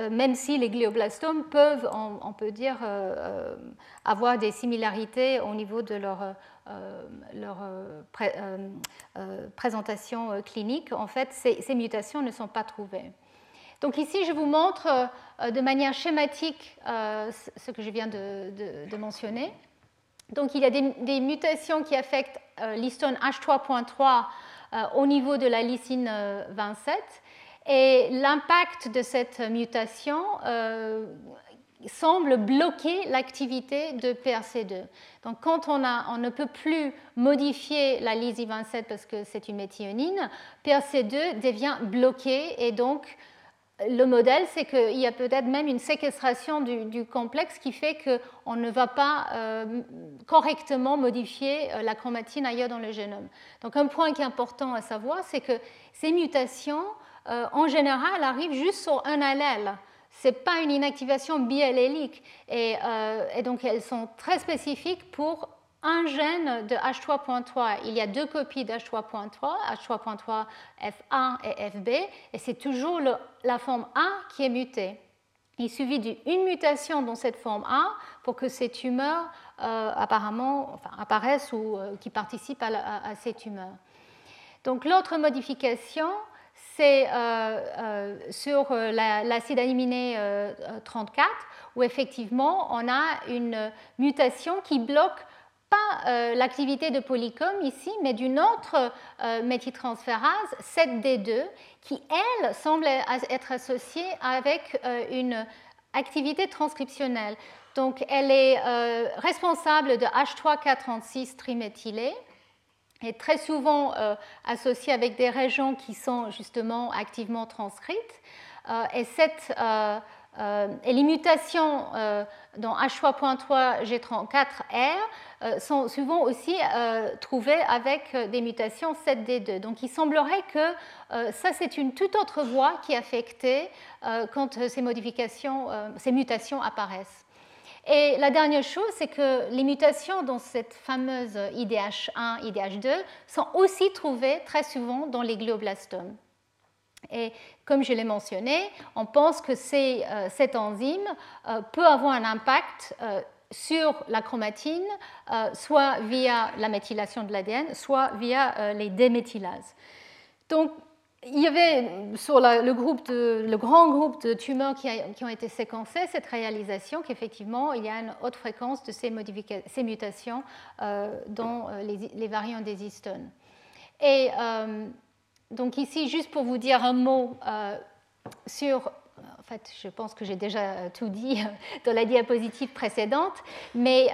Même si les glioblastomes peuvent, on, peut dire, avoir des similarités au niveau de leur, présentation clinique, en fait, ces mutations ne sont pas trouvées. Donc ici, je vous montre euh, de manière schématique euh, ce que je viens de, mentionner. Donc il y a des, mutations qui affectent euh, l'histone H3.3 au niveau de la lysine 27 et l'impact de cette mutation semble bloquer l'activité de PRC2. Donc quand on, ne peut plus modifier la lysine 27 parce que c'est une méthionine, PRC2 devient bloqué et donc le modèle, c'est qu'il y a peut-être même une séquestration du, complexe qui fait qu'on ne va pas euh, correctement modifier euh, la chromatine ailleurs dans le génome. Donc un point qui est important à savoir, c'est que ces mutations, euh, en général, arrivent juste sur un allèle. Ce n'est pas une inactivation biallélique. Et, et donc elles sont très spécifiques pour un gène de H3.3, il y a deux copies d'H3.3, H3.3 F1 et FB, et c'est toujours la forme A qui est mutée. Il suffit d'une mutation dans cette forme A pour que ces tumeurs euh, apparemment, apparaissent ou euh, qui participent à, ces tumeurs. Donc l'autre modification, c'est euh, sur l'acide aminé 34, où effectivement on a une mutation qui bloque euh, l'activité de polycom ici, mais d'une autre euh, méthyltransférase, 7D2, qui, elle, semble être associée avec euh, une activité transcriptionnelle. Donc, elle est responsable de H3K36 triméthylé et très souvent associée avec des régions qui sont justement activement transcrites. et cette euh, et les mutations euh, dans H3.3 G34R euh, sont souvent aussi trouvées avec des mutations 7D2. Donc il semblerait que ça c'est une toute autre voie qui est affectée quand ces modifications, ces mutations apparaissent. Et la dernière chose, c'est que les mutations dans cette fameuse IDH1, IDH2 sont aussi trouvées très souvent dans les glioblastomes. Et comme je l'ai mentionné, on pense que euh, cette enzyme euh, peut avoir un impact euh, sur la chromatine, soit via la méthylation de l'ADN, soit via les déméthylases. Donc, il y avait sur le, grand groupe de tumeurs qui, ont été séquencées cette réalisation qu'effectivement il y a une haute fréquence de ces, ces mutations dans les, variants des histones. Et donc ici, juste pour vous dire un mot euh, sur en fait, je pense que j'ai déjà tout dit dans la diapositive précédente, mais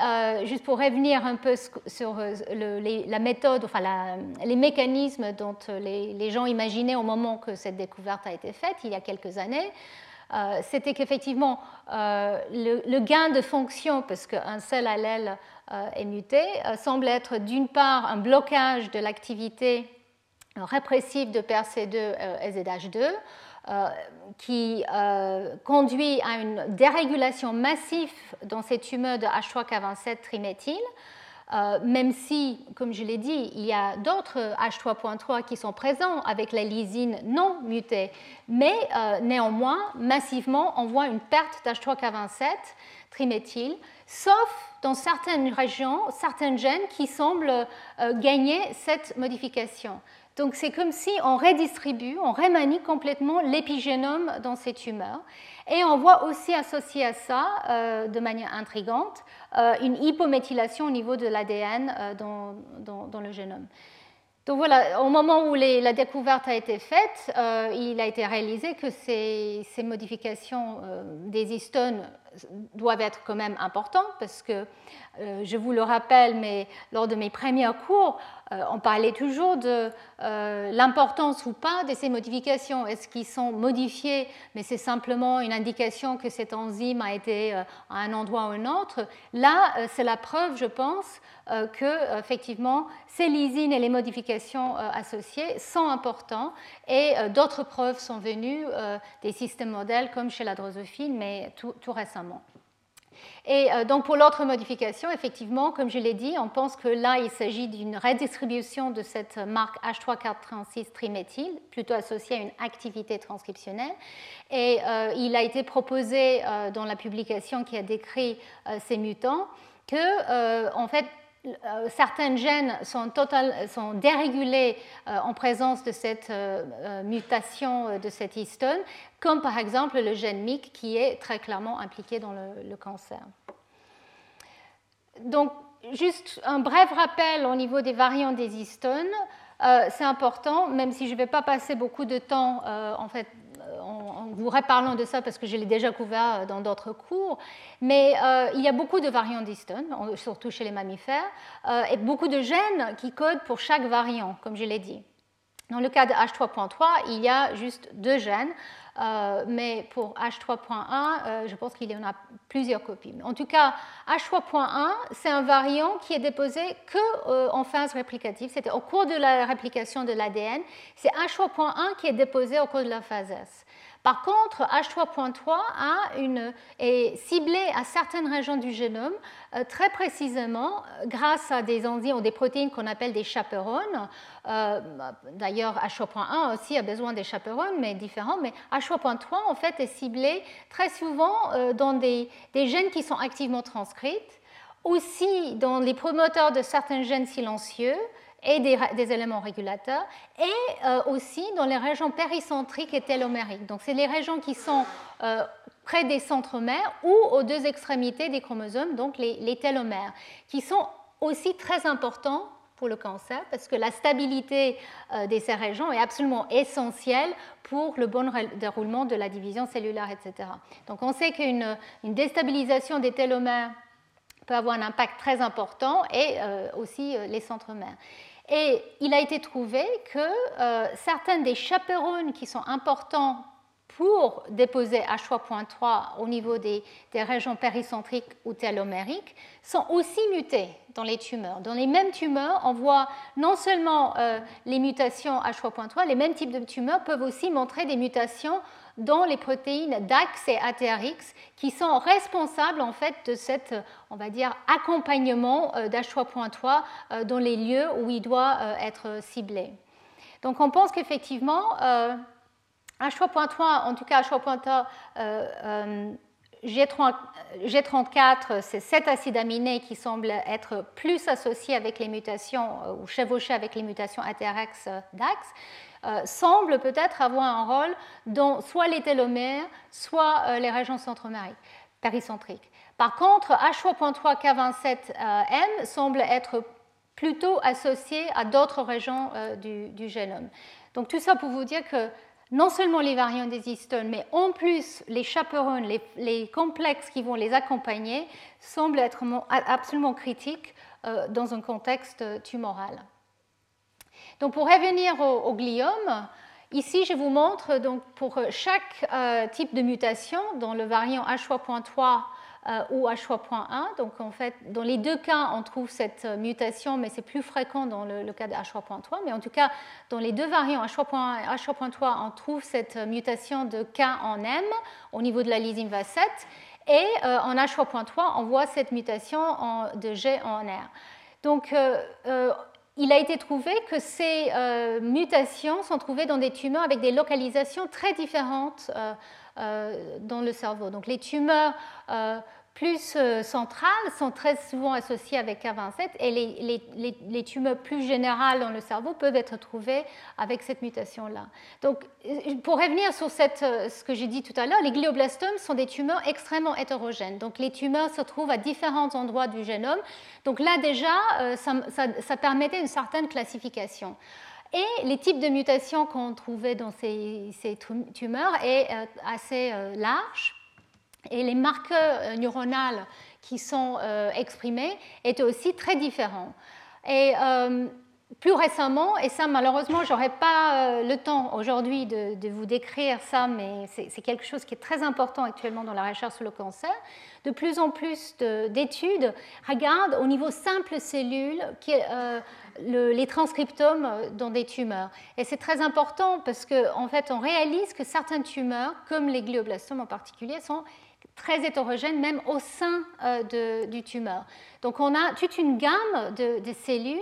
juste pour revenir un peu sur la méthode, enfin les mécanismes dont les, gens imaginaient au moment que cette découverte a été faite, il y a quelques années, c'était qu'effectivement, le, gain de fonction, parce qu'un seul allèle est muté, semble être d'une part un blocage de l'activité répressive de PRC2 et ZH2, euh, qui euh, conduit à une dérégulation massive dans ces tumeurs de H3K27 triméthyle, euh, même si, comme je l'ai dit, il y a d'autres H3.3 qui sont présents avec la lysine non mutée, mais néanmoins, massivement, on voit une perte d'H3K27 triméthyle, sauf dans certaines régions, certains gènes qui semblent gagner cette modification. Donc c'est comme si on redistribue, on remanie complètement l'épigénome dans ces tumeurs. Et on voit aussi associé à ça, euh, de manière intrigante, euh, une hypométhylation au niveau de l'ADN euh, dans, le génome. Donc voilà, au moment où la découverte a été faite, il a été réalisé que ces, ces modifications des histones doivent être quand même importantes parce que, je vous le rappelle, mais lors de mes premiers cours, euh, on parlait toujours de euh, l'importance ou pas de ces modifications. Est-ce qu'ils sont modifiés, mais c'est simplement une indication que cette enzyme a été euh, à un endroit ou un autre Là, c'est la preuve, je pense, que effectivement ces lysines et les modifications associées sont importants et d'autres preuves sont venues des systèmes modèles comme chez la drosophile, mais tout récemment. Et euh, donc pour l'autre modification, effectivement, comme je l'ai dit, on pense que là, il s'agit d'une redistribution de cette marque H3,436 triméthyle, plutôt associée à une activité transcriptionnelle. Et euh, il a été proposé euh, dans la publication qui a décrit ces mutants que, en fait, euh, certains gènes sont, dérégulés euh, en présence de cette euh, mutation de cette histone, comme par exemple le gène MYC qui est très clairement impliqué dans le, cancer. Donc, juste un bref rappel au niveau des variants des histones. c'est important, même si je ne vais pas passer beaucoup de temps en fait, en, vous reparlant de ça parce que je l'ai déjà couvert dans d'autres cours, mais euh, il y a beaucoup de variants d'histone, surtout chez les mammifères, euh, et beaucoup de gènes qui codent pour chaque variant, comme je l'ai dit. Dans le cas de H3.3, il y a juste deux gènes, euh, mais pour H3.1, je pense qu'il y en a plusieurs copies. En tout cas, H3.1, c'est un variant qui est déposé que en phase réplicative, c'est au cours de la réplication de l'ADN. C'est H3.1 qui est déposé au cours de la phase S. Par contre, H3.3 est ciblé à certaines régions du génome, euh, très précisément euh, grâce à des enzymes ou des protéines qu'on appelle des chaperones. Euh, d'ailleurs, H3.1 aussi a besoin des chaperones, mais différents. Mais H3.3, en fait, est ciblé très souvent dans des, des gènes qui sont activement transcrits, aussi dans les promoteurs de certains gènes silencieux, et des, éléments régulateurs, et euh, aussi dans les régions péricentriques et télomériques. Donc, c'est les régions qui sont euh, près des centromères ou aux deux extrémités des chromosomes, donc les, télomères, qui sont aussi très importants pour le cancer, parce que la stabilité euh, de ces régions est absolument essentielle pour le bon déroulement de la division cellulaire, etc. Donc on sait qu'une déstabilisation des télomères peut avoir un impact très important et aussi les centromères. Et il a été trouvé que euh, certains des chaperones qui sont importants pour déposer H3.3 au niveau des, régions péricentriques ou télomériques sont aussi mutés dans les tumeurs. Dans les mêmes tumeurs, on voit non seulement euh, les mutations H3.3, les mêmes types de tumeurs peuvent aussi montrer des mutations dans les protéines DAX et ATRX qui sont responsables en fait de cet, on va dire, accompagnement euh, d'H3.3 euh, dans les lieux où il doit euh, être ciblé. Donc on pense qu'effectivement, H3.3, en tout cas H3.3, G34, c'est cet acide aminé qui semble être plus associé avec les mutations ou chevauché avec les mutations ATRX-DAX. Euh, semble peut-être avoir un rôle dans soit les télomères, soit euh, les régions centromériques, péricentriques. Par contre, H3.3K27M semble être plutôt associé à d'autres régions euh, du, génome. Donc tout ça pour vous dire que non seulement les variants des histones, mais en plus les chaperones, les, complexes qui vont les accompagner, semblent être absolument critiques euh, dans un contexte tumoral. Donc pour revenir au, gliome, ici je vous montre donc pour chaque euh, type de mutation dans le variant H3.3 euh, ou H3.1. Donc en fait, dans les deux cas, on trouve cette euh, mutation, mais c'est plus fréquent dans le, cas de H3.3. Mais en tout cas, dans les deux variants H3.1 et H3.3, on trouve cette mutation de K en M au niveau de la lysine V7. Et en H3.3, on voit cette mutation de G en R. Donc, il a été trouvé que ces mutations sont trouvées dans des tumeurs avec des localisations très différentes euh, dans le cerveau. Donc les tumeurs euh, plus euh, centrales sont très souvent associées avec K27 et les, tumeurs plus générales dans le cerveau peuvent être trouvées avec cette mutation-là. Donc, pour revenir sur ce que j'ai dit tout à l'heure, les glioblastomes sont des tumeurs extrêmement hétérogènes. Donc, les tumeurs se trouvent à différents endroits du génome. Donc là, déjà, ça, permettait une certaine classification. Et les types de mutations qu'on trouvait dans ces, tumeurs est euh, assez euh, large. Et les marqueurs euh, neuronaux qui sont exprimés étaient aussi très différents. Et plus récemment, et ça malheureusement, je n'aurai pas le temps aujourd'hui de, vous décrire ça, mais c'est quelque chose qui est très important actuellement dans la recherche sur le cancer, de plus en plus d'études regardent au niveau simple cellule les transcriptomes dans des tumeurs. Et c'est très important parce qu'en en fait, on réalise que certaines tumeurs, comme les glioblastomes en particulier, sont très hétérogènes même au sein euh, du tumeur. Donc on a toute une gamme de, cellules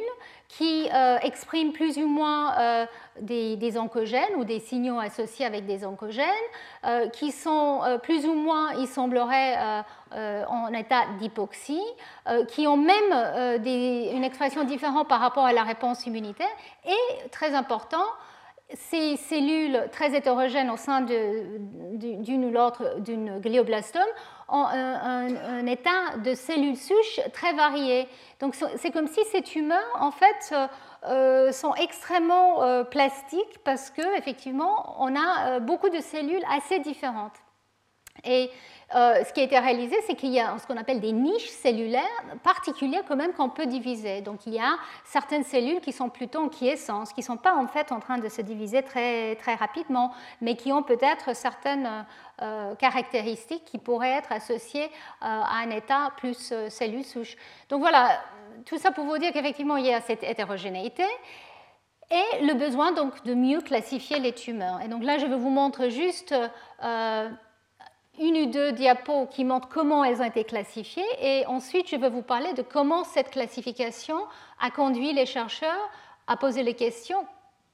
qui euh, expriment plus ou moins euh, des, oncogènes ou des signaux associés avec des oncogènes, qui sont plus ou moins, il semblerait, en état d'hypoxie, qui ont même une expression différente par rapport à la réponse immunitaire, et très important, ces cellules très hétérogènes au sein d'une ou l'autre d'une glioblastome ont un, état de cellules souches très varié. Donc c'est comme si ces tumeurs, en fait, euh, sont extrêmement euh, plastiques parce qu'effectivement, on a euh, beaucoup de cellules assez différentes. Euh, ce qui a été réalisé, c'est qu'il y a ce qu'on appelle des niches cellulaires particulières quand même qu'on peut diviser. Donc il y a certaines cellules qui sont plutôt en quiescence, qui ne sont pas en fait en train de se diviser très, très rapidement, mais qui ont peut-être certaines euh, caractéristiques qui pourraient être associées euh, à un état plus cellule souche. Donc voilà, tout ça pour vous dire qu'effectivement il y a cette hétérogénéité et le besoin donc de mieux classifier les tumeurs. Et donc là, je vais vous montrer juste une ou deux diapos qui montrent comment elles ont été classifiées et ensuite je vais vous parler de comment cette classification a conduit les chercheurs à poser les questions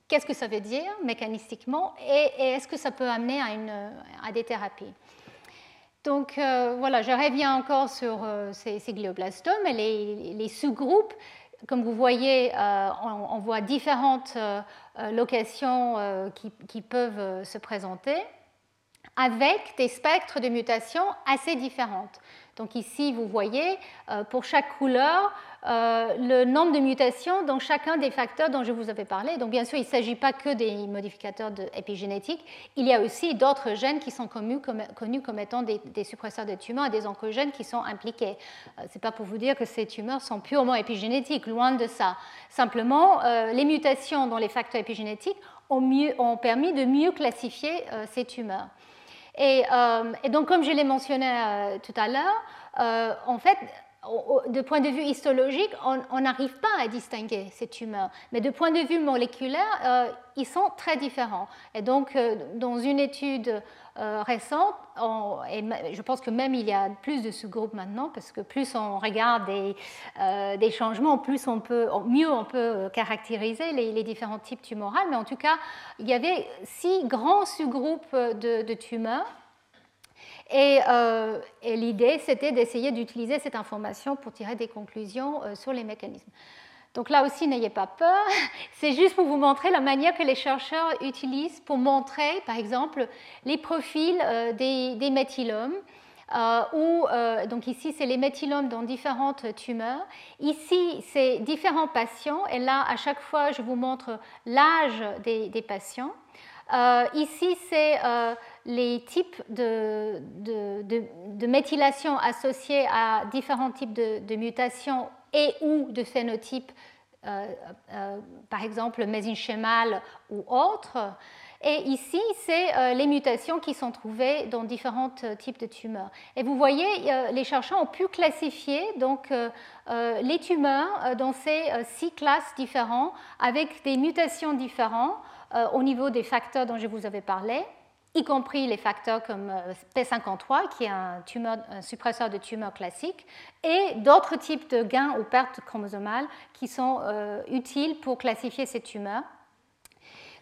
qu'est-ce que ça veut dire mécanistiquement et, est-ce que ça peut amener à, une, à des thérapies? Donc euh, voilà, je reviens encore sur euh, ces, glioblastomes et les, sous-groupes. Comme vous voyez, euh, on, voit différentes locations qui, qui, peuvent se présenter avec des spectres de mutations assez différentes. Donc ici, vous voyez, euh, pour chaque couleur, euh, le nombre de mutations dans chacun des facteurs dont je vous avais parlé. Donc bien sûr, il ne s'agit pas que des modificateurs épigénétiques, il y a aussi d'autres gènes qui sont connus comme, étant des, suppresseurs de tumeurs et des oncogènes qui sont impliqués. Euh, Ce n'est pas pour vous dire que ces tumeurs sont purement épigénétiques, loin de ça. Simplement, les mutations dans les facteurs épigénétiques ont permis de mieux classifier ces tumeurs. Euh, et, donc, comme je l'ai mentionné euh, tout à l'heure, euh, en fait, de point de vue histologique, on n'arrive pas à distinguer ces tumeurs. Mais de point de vue moléculaire, ils sont très différents. Et donc, dans une étude récente, et je pense que même il y a plus de sous-groupes maintenant, parce que plus on regarde des, des, changements, plus on peut, mieux on peut caractériser les, différents types tumoraux. Mais en tout cas, il y avait six grands sous-groupes de, de tumeurs euh, et, l'idée, c'était d'essayer d'utiliser cette information pour tirer des conclusions euh, sur les mécanismes. Donc là aussi, n'ayez pas peur. C'est juste pour vous montrer la manière que les chercheurs utilisent pour montrer, par exemple, les profils euh, des, des, méthylomes. ou, donc ici, c'est les méthylomes dans différentes tumeurs. Ici, c'est différents patients. Et là, à chaque fois, je vous montre l'âge des, patients. ici, c'est les types de, méthylation associés à différents types de, mutations et ou de phénotypes, par exemple mésenchymal ou autres. Et ici, c'est euh, les mutations qui sont trouvées dans différents euh, types de tumeurs. Et vous voyez, les chercheurs ont pu classifier donc, euh, les tumeurs dans ces six classes différentes avec des mutations différentes au niveau des facteurs dont je vous avais parlé y compris les facteurs comme P53, qui est un, tumeur, suppresseur de tumeurs classique, et d'autres types de gains ou pertes chromosomales qui sont utiles pour classifier ces tumeurs.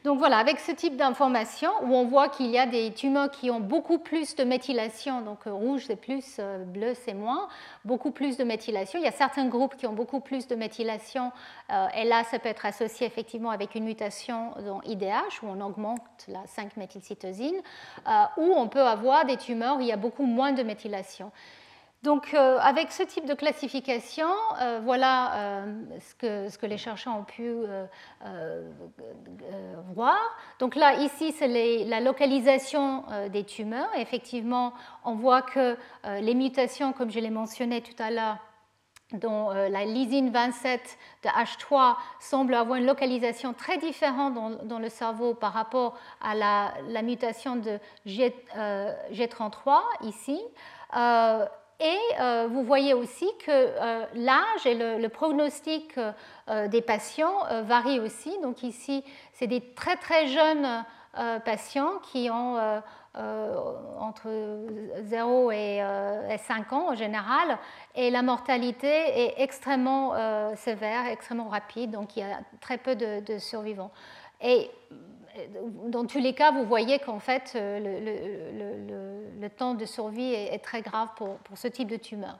Donc voilà, avec ce type d'information, où on voit qu'il y a des tumeurs qui ont beaucoup plus de méthylation, donc euh, rouge c'est plus, euh, bleu c'est moins, beaucoup plus de méthylation. Il y a certains groupes qui ont beaucoup plus de méthylation, euh, et là ça peut être associé effectivement avec une mutation dans IDH, où on augmente la 5-méthylcytosine, ou on peut avoir des tumeurs où il y a beaucoup moins de méthylation. Donc, euh, avec ce type de classification, euh, voilà euh, ce, que, les chercheurs ont pu voir. Donc là, ici, c'est la localisation des tumeurs. effectivement, on voit que les mutations, comme je l'ai mentionné tout à l'heure, dont la lysine 27 de H3 semble avoir une localisation très différente dans, le cerveau par rapport à la, mutation de G, G33 ici. Et euh, vous voyez aussi que euh, l'âge et le, pronostic euh, des patients varient aussi. Donc ici, c'est des très très jeunes patients qui ont entre 0 et, 5 ans en général. Et la mortalité est extrêmement sévère, extrêmement rapide. Donc il y a très peu de, survivants. Dans tous les cas, vous voyez qu'en fait, euh, le, temps de survie est, très grave pour, ce type de tumeur.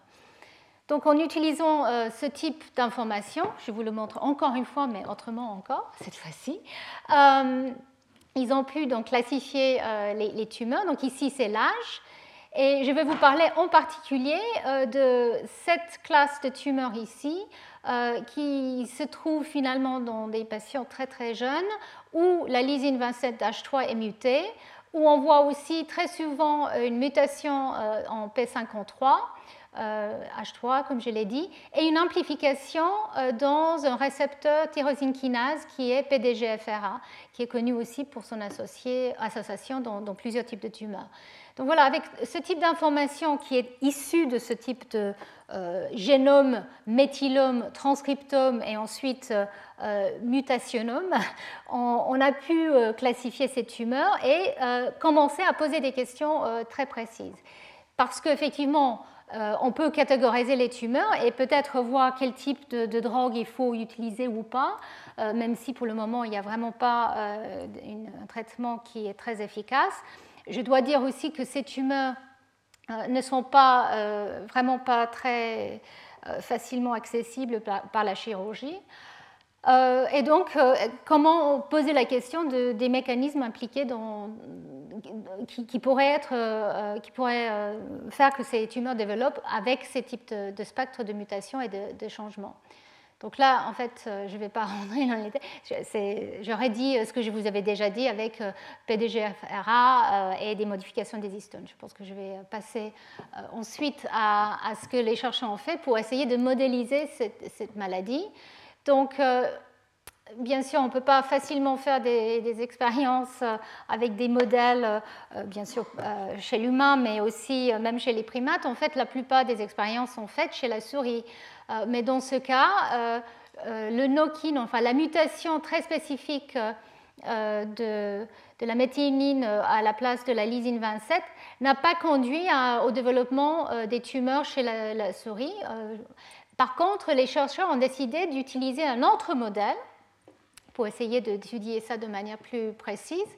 Donc, en utilisant euh, ce type d'information, je vous le montre encore une fois, mais autrement encore, cette fois-ci, euh, ils ont pu donc classifier les, tumeurs. Donc, ici, c'est l'âge. Et je vais vous parler en particulier de cette classe de tumeurs ici, qui se trouve finalement dans des patients très très jeunes où la lysine 27H3 est mutée, où on voit aussi très souvent euh, une mutation euh, en P53. H3, comme je l'ai dit, et une amplification euh, dans un récepteur tyrosine kinase qui est PDGFRA, qui est connu aussi pour son association dans plusieurs types de tumeurs. Donc voilà, avec ce type d'information qui est issu de ce type de euh, génome, méthylome, transcriptome et ensuite euh, euh, mutationome, on, a pu classifier ces tumeurs et commencer à poser des questions très précises. Parce qu'effectivement, on peut catégoriser les tumeurs et peut-être voir quel type de, drogue il faut utiliser ou pas, même si pour le moment il n'y a vraiment pas un traitement qui est très efficace. Je dois dire aussi que ces tumeurs euh, ne sont pas, euh, vraiment pas très euh, facilement accessibles par, la chirurgie. Et donc, comment poser la question de, des mécanismes impliqués qui, pourraient, pourraient faire que ces tumeurs développent avec ces types de, de spectres de mutation et de, changements donc là, en fait, euh, je ne vais pas rentrer dans les détails. J'aurais dit euh, ce que je vous avais déjà dit avec euh, PDGFRA et des modifications des histones. Je pense que je vais passer ensuite à, ce que les chercheurs ont fait pour essayer de modéliser cette, maladie. Donc, bien sûr, on ne peut pas facilement faire des, expériences avec des modèles, bien sûr, chez l'humain, mais aussi même chez les primates. En fait, la plupart des expériences sont faites chez la souris. Euh, mais dans ce cas, euh, euh, le knock-in, enfin la mutation très spécifique de, la méthionine à la place de la lysine 27 n'a pas conduit au développement des tumeurs chez la, souris. Par contre, les chercheurs ont décidé d'utiliser un autre modèle pour essayer d'étudier ça de manière plus précise.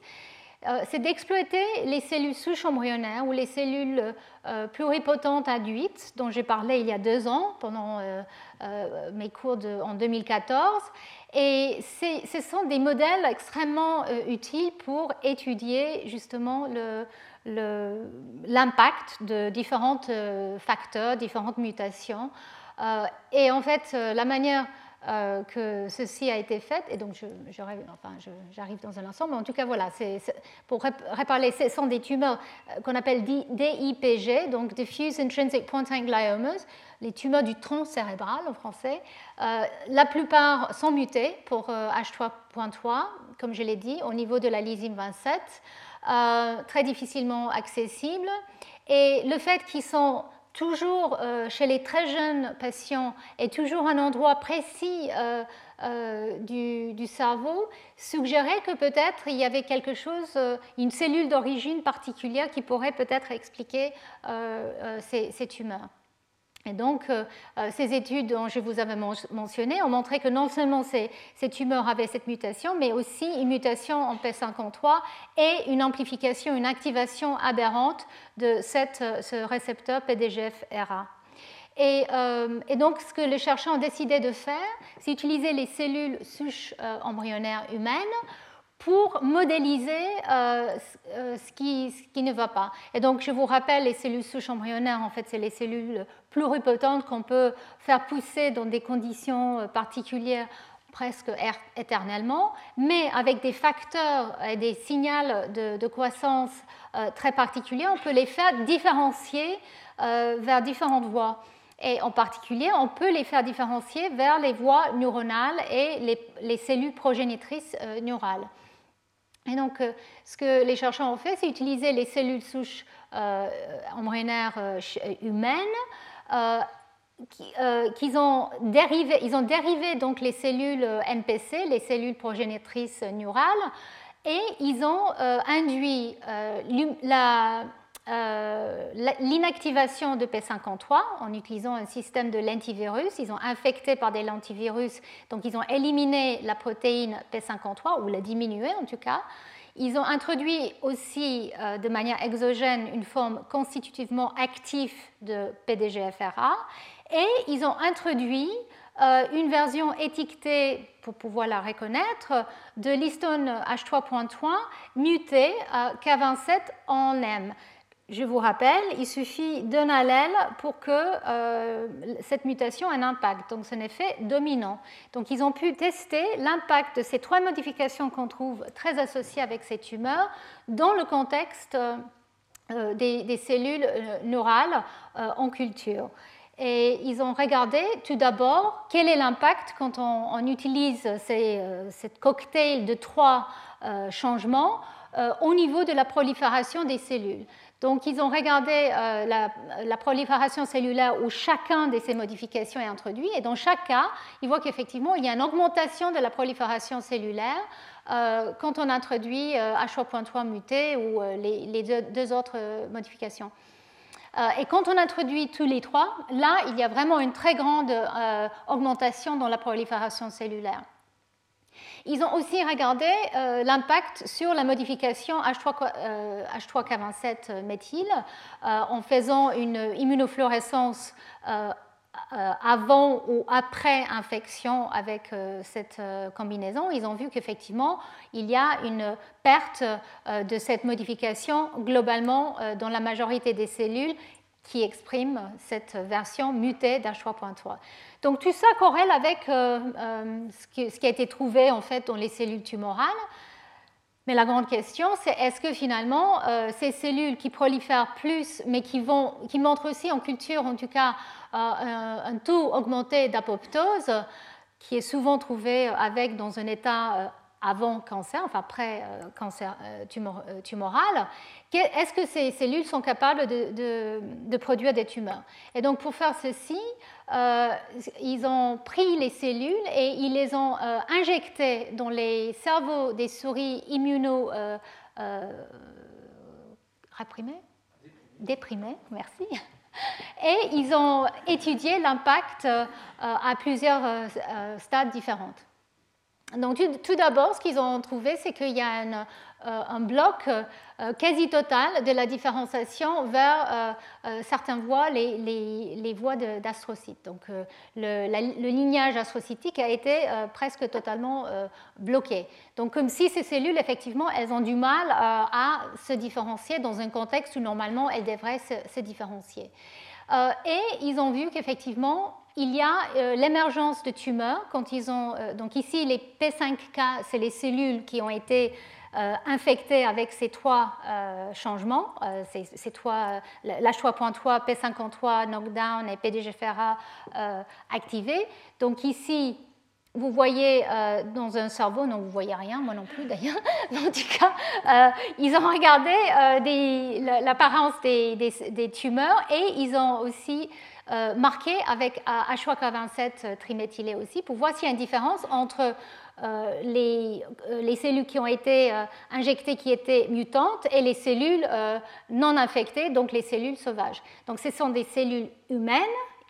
c'est d'exploiter les cellules souches embryonnaires ou les cellules euh, pluripotentes induites, dont j'ai parlé il y a deux ans pendant euh, euh, mes cours en 2014. Et ce sont des modèles extrêmement utiles pour étudier justement l'impact de différents facteurs, différentes mutations. Et en fait, la manière euh, que ceci a été fait, et donc j'arrive enfin, dans un instant, mais en tout cas voilà, pour réparer, ce sont des tumeurs euh, qu'on appelle DIPG, donc Diffuse Intrinsic Pontine Gliomas, les tumeurs du tronc cérébral en français. Euh, la plupart sont mutées pour H3.3, comme je l'ai dit, au niveau de la lysine 27, très difficilement accessibles, et le fait qu'ils sont toujours euh, chez les très jeunes patients et toujours un endroit précis euh, euh, du, cerveau suggérait que peut-être il y avait quelque chose, une cellule d'origine particulière qui pourrait peut-être expliquer ces, tumeurs. Et donc, euh, euh, ces études dont je vous avais mentionné ont montré que non seulement ces, tumeurs avaient cette mutation, mais aussi une mutation en P53 et une amplification, une activation aberrante de cette, ce récepteur PDGF-RA. Et, euh, et, donc, ce que les chercheurs ont décidé de faire, c'est utiliser les cellules souches embryonnaires humaines pour modéliser euh, euh, ce, qui, ne va pas. Et donc, je vous rappelle, les cellules souches embryonnaires, en fait, c'est les cellules pluripotentes qu'on peut faire pousser dans des conditions euh, particulières presque er, éternellement, mais avec des facteurs et des signaux de, croissance très particuliers, on peut les faire différencier vers différentes voies. Et en particulier, on peut les faire différencier vers les voies neuronales et les, les cellules progénitrices neurales. Et donc, euh, ce que les chercheurs ont fait, c'est utiliser les cellules souches euh, embryonnaires euh, humaines. qu'ils ont dérivé, ils ont dérivé donc les cellules NPC, les cellules progénitrices neurales, et ils ont induit la, l'inactivation de P53 en utilisant un système de lentivirus. Ils ont infecté par des lentivirus, donc ils ont éliminé la protéine P53 ou la diminué en tout cas. Ils ont introduit aussi euh, de manière exogène une forme constitutivement active de PDGFRA et ils ont introduit euh, une version étiquetée pour pouvoir la reconnaître de l'histone H3.3 mutée à K27 en M je vous rappelle, il suffit d'un allèle pour que euh, cette mutation ait un impact. Donc, c'est un effet dominant. Donc, ils ont pu tester l'impact de ces trois modifications qu'on trouve très associées avec ces tumeurs dans le contexte euh, des, cellules euh, neurales en culture. Et ils ont regardé tout d'abord quel est l'impact quand on, utilise ces, cette cocktail de trois changements au niveau de la prolifération des cellules. Donc, ils ont regardé euh, la, prolifération cellulaire où chacun de ces modifications est introduit. Et dans chaque cas, ils voient qu'effectivement, il y a une augmentation de la prolifération cellulaire euh, quand on introduit H3.3 euh, muté ou les, deux, autres modifications. et quand on introduit tous les trois, là, il y a vraiment une très grande augmentation dans la prolifération cellulaire. Ils ont aussi regardé euh, l'impact sur la modification H3, H3K27 euh, euh, en faisant une immunofluorescence avant ou après infection avec cette combinaison, ils ont vu qu'effectivement, il y a une perte de cette modification globalement dans la majorité des cellules qui expriment cette version mutée d'H3.3. Donc tout ça corrèle avec euh, euh, ce, qui, a été trouvé en fait dans les cellules tumorales. Mais la grande question, c'est est-ce que finalement euh, ces cellules qui prolifèrent plus, mais qui, vont, qui montrent aussi en culture en tout cas un, un, taux augmenté d'apoptose, qui est souvent trouvé avec dans un état avant cancer, enfin après euh, cancer euh, euh, tumoral, est-ce que ces cellules sont capables de, produire des tumeurs? Et donc pour faire ceci, ils ont pris les cellules et ils les ont injectées dans les cerveaux des souris immuno réprimées? Déprimées, merci. Et ils ont étudié l'impact à plusieurs stades différents. Donc, tout d'abord, ce qu'ils ont trouvé, c'est qu'il y a un, euh, bloc euh, quasi total de la différenciation vers euh, certaines voies, les, voies d'astrocytes. Donc, le, lignage astrocytique a été presque totalement bloqué. Donc, comme si ces cellules, effectivement, elles ont du mal à se différencier dans un contexte où normalement elles devraient se différencier. et ils ont vu qu'effectivement, il y a l'émergence de tumeurs quand ils ont. donc ici, les P5K, c'est les cellules qui ont été infectées avec ces trois changements, ces, trois, l'H3.3, P53 knockdown et PDGFRA activés. Donc ici, vous voyez euh, dans un cerveau, non, vous voyez rien, moi non plus d'ailleurs, en tout cas, euh, ils ont regardé euh, l'apparence des, tumeurs et ils ont aussi marqué avec H3K27 triméthylé aussi pour voir s'il y a une différence entre les, les, cellules qui ont été injectées qui étaient mutantes et les cellules non infectées, donc les cellules sauvages. Donc ce sont des cellules humaines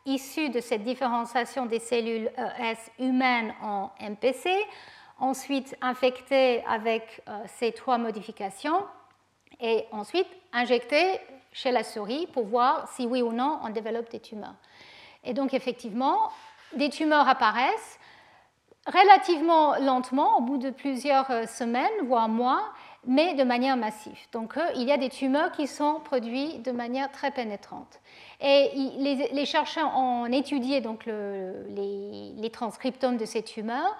issus de cette différenciation des cellules ES humaines en MPC, ensuite infectées avec euh, ces trois modifications et ensuite injectées chez la souris pour voir si oui ou non on développe des tumeurs. Et donc effectivement, des tumeurs apparaissent relativement lentement, au bout de plusieurs euh, semaines, voire mois, mais de manière massive. Donc euh, il y a des tumeurs qui sont produites de manière très pénétrante. Et les, chercheurs ont étudié donc les, transcriptomes de ces tumeurs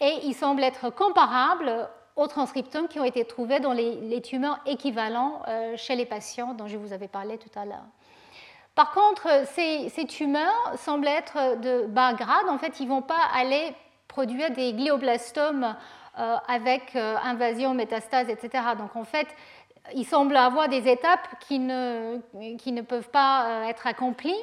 et ils semblent être comparables aux transcriptomes qui ont été trouvés dans les, tumeurs équivalents euh, chez les patients dont je vous avais parlé tout à l'heure. Par contre, ces, tumeurs semblent être de bas grade. En fait, ils ne vont pas aller produire des glioblastomes euh, avec euh, invasion, métastase, etc. Donc en fait, il semble avoir des étapes qui ne, peuvent pas être accomplies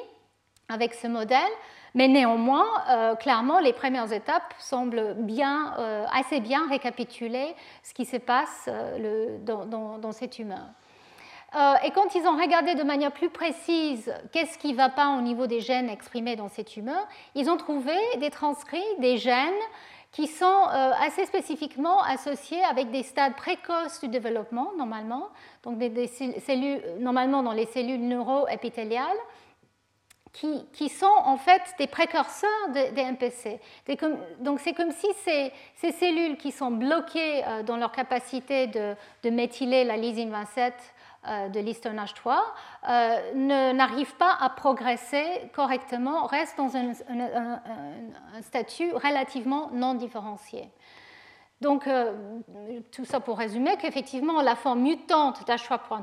avec ce modèle, mais néanmoins, euh, clairement, les premières étapes semblent bien, euh, assez bien récapituler ce qui se passe dans, dans, ces tumeurs. et quand ils ont regardé de manière plus précise qu'est-ce qui ne va pas au niveau des gènes exprimés dans ces tumeurs, ils ont trouvé des transcrits des gènes qui sont euh, assez spécifiquement associés avec des stades précoces du développement, normalement, donc des, cellules, normalement dans les cellules neuroépithéliales, qui, sont en fait des précurseurs des MPC. Donc c'est comme si ces, cellules qui sont bloquées euh, dans leur capacité de, de méthyler la lysine 27 euh, de l'histonnage 3 euh, n'arrivent pas à progresser correctement, restent dans un, statut relativement non différencié. Donc, euh, tout ça pour résumer qu'effectivement, la forme mutante d'H3.3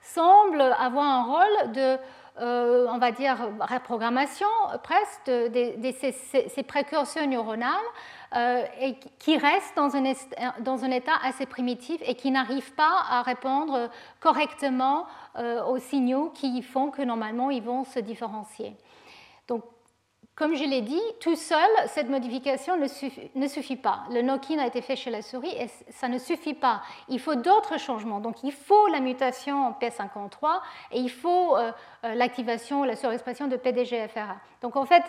semble avoir un rôle de euh, on va dire, reprogrammation presque de, ces, précurseurs neuronales euh, et qui restent dans un, dans un, état assez primitif et qui n'arrivent pas à répondre correctement euh, aux signaux qui font que normalement ils vont se différencier. Comme je l'ai dit, tout seul, cette modification ne suffit, pas. Le knock-in a été fait chez la souris et ça ne suffit pas. Il faut d'autres changements. Donc il faut la mutation en P53 et il faut euh, euh, l'activation, la surexpression de PDGFRA. Donc en fait,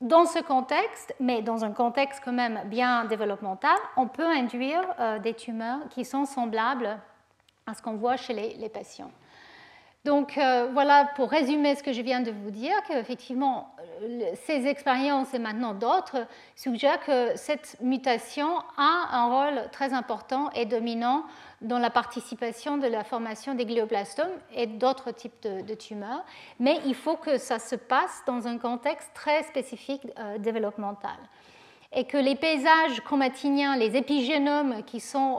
dans ce contexte, mais dans un contexte quand même bien développemental, on peut induire euh, des tumeurs qui sont semblables à ce qu'on voit chez les patients. Donc euh, voilà pour résumer ce que je viens de vous dire, qu'effectivement euh, ces expériences et maintenant d'autres suggèrent que cette mutation a un rôle très important et dominant dans la participation de la formation des glioblastomes et d'autres types de, tumeurs, mais il faut que ça se passe dans un contexte très spécifique euh, développemental. Et que les paysages chromatiniens, les épigénomes qui sont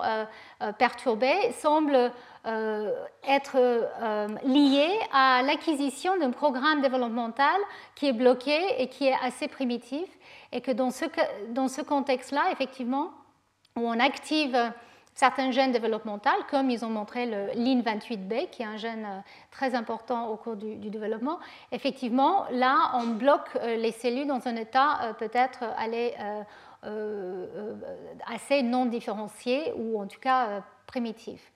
perturbés semblent être euh, lié à l'acquisition d'un programme développemental qui est bloqué et qui est assez primitif, et que dans ce, dans ce contexte-là, effectivement, où on active certains gènes développementaux, comme ils ont montré le LIN28B, qui est un gène euh, très important au cours du, développement, effectivement, là, on bloque les cellules dans un état peut-être assez non différencié ou en tout cas primitif.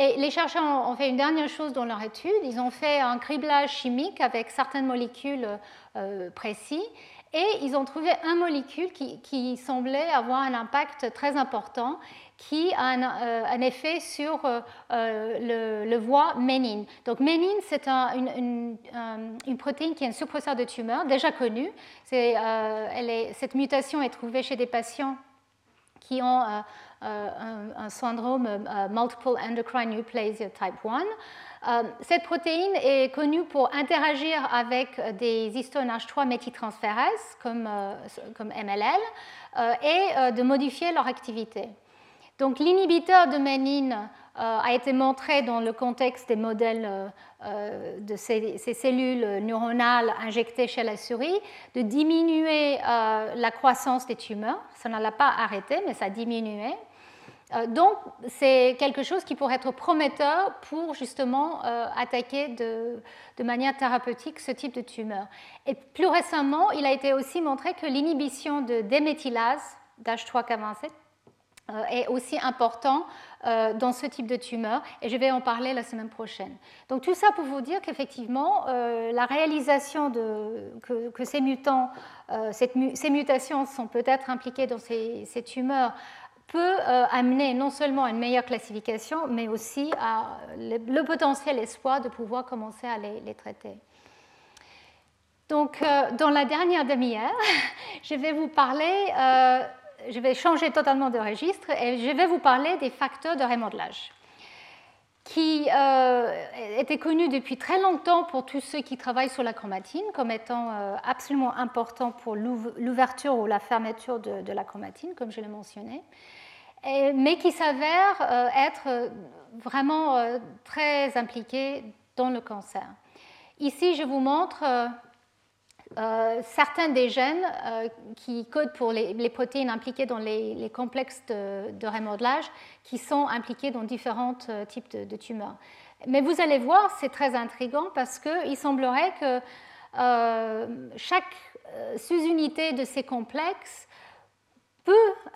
Et les chercheurs ont fait une dernière chose dans leur étude. Ils ont fait un criblage chimique avec certaines molécules euh, précis et ils ont trouvé un molécule qui, semblait avoir un impact très important qui a un, euh, effet sur euh, le, voie ménine. Donc ménine, c'est une, protéine qui est un suppresseur de tumeur déjà connue. cette mutation est trouvée chez des patients qui ont un, syndrome multiple endocrine neoplasia type 1. cette protéine est connue pour interagir avec des histones H3 méthyltransférases comme, comme MLL et de modifier leur activité. Donc l'inhibiteur de ménine euh, a été montré dans le contexte des modèles euh, euh, de ces, cellules neuronales injectées chez la souris de diminuer la croissance des tumeurs. Ça ne l'a pas arrêté, mais ça a diminué. Donc, c'est quelque chose qui pourrait être prometteur pour justement attaquer de, manière thérapeutique ce type de tumeur. Et plus récemment, il a été aussi montré que l'inhibition de déméthylase d'H3K27 euh, est aussi important euh, dans ce type de tumeur et je vais en parler la semaine prochaine. Donc tout ça pour vous dire qu'effectivement euh, la réalisation de, que, ces mutants, ces mutations sont peut-être impliquées dans ces, tumeurs peut amener non seulement à une meilleure classification, mais aussi à le, potentiel espoir de pouvoir commencer à les, traiter. Donc, dans la dernière demi-heure, je vais vous parler je vais changer totalement de registre et je vais vous parler des facteurs de remodelage qui euh, étaient connus depuis très longtemps pour tous ceux qui travaillent sur la chromatine comme étant euh, absolument importants pour l'ouverture ou la fermeture de, la chromatine, comme je l'ai mentionné, mais qui s'avèrent euh, être vraiment très impliqués dans le cancer. Ici, je vous montre euh, certains des gènes euh, qui codent pour les, protéines impliquées dans les, complexes de, remodelage qui sont impliqués dans différents euh, types de, tumeurs. Mais vous allez voir, c'est très intriguant parce qu'il semblerait que chaque sous-unité de ces complexes peut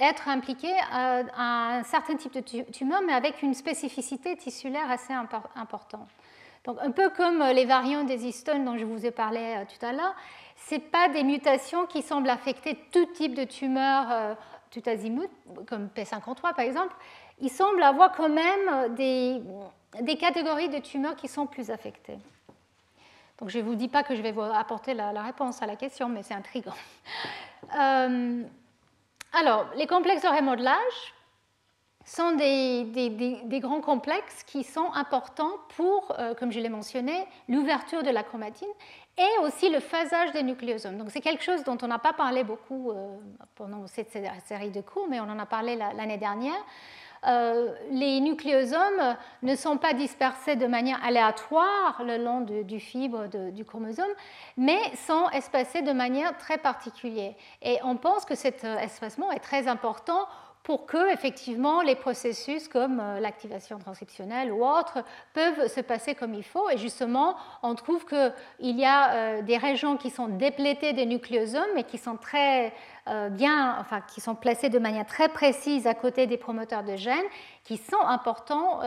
être impliquée à, un certain type de tumeur, mais avec une spécificité tissulaire assez importante. Donc, un peu comme euh, les variants des histones dont je vous ai parlé euh, tout à l'heure, ce pas des mutations qui semblent affecter tout type de tumeurs euh, tout azimut, comme P53 par exemple. Il semble avoir quand même des, des, catégories de tumeurs qui sont plus affectées. Donc je ne vous dis pas que je vais vous apporter la, réponse à la question, mais c'est intriguant. alors, les complexes de remodelage, sont des, grands complexes qui sont importants pour, euh, comme je l'ai mentionné, l'ouverture de la chromatine et aussi le phasage des nucléosomes. Donc c'est quelque chose dont on n'a pas parlé beaucoup euh, pendant cette série de cours, mais on en a parlé l'année dernière. Euh, les nucléosomes ne sont pas dispersés de manière aléatoire le long du fibre du chromosome, mais sont espacés de manière très particulière. Et on pense que cet espacement est très important pour que effectivement les processus comme euh, l'activation transcriptionnelle ou autres peuvent se passer comme il faut. Et justement, on trouve qu'il y a euh, des régions qui sont déplétées des nucléosomes et qui sont très euh, bien, enfin qui sont placées de manière très précise à côté des promoteurs de gènes, qui sont importants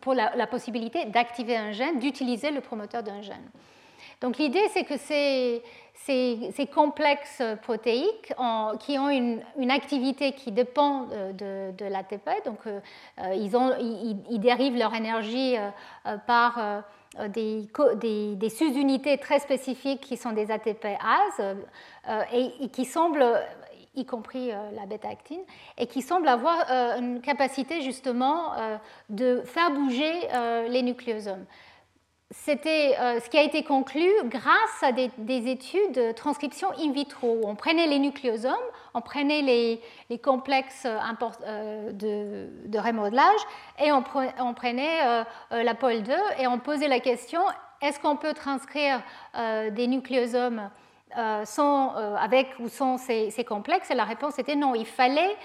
pour la, la possibilité d'activer un gène, d'utiliser le promoteur d'un gène. Donc l'idée, c'est que ces, ces, complexes protéiques qui ont une, activité qui dépend de, l'ATP. Donc, euh, euh, ils, dérivent leur énergie euh, par des, des, sous-unités très spécifiques qui sont des ATP-AS et, qui semblent y compris la bêta-actine, et qui semblent avoir une capacité justement de faire bouger les nucléosomes c'était euh, ce qui a été conclu grâce à des, études de transcription in vitro. On prenait les nucléosomes, on prenait les, complexes euh, de, de, remodelage et on, prenait euh, la pole 2 et on posait la question est-ce qu'on peut transcrire des nucléosomes sans, avec ou sans ces, complexes Et la réponse était non. Il fallait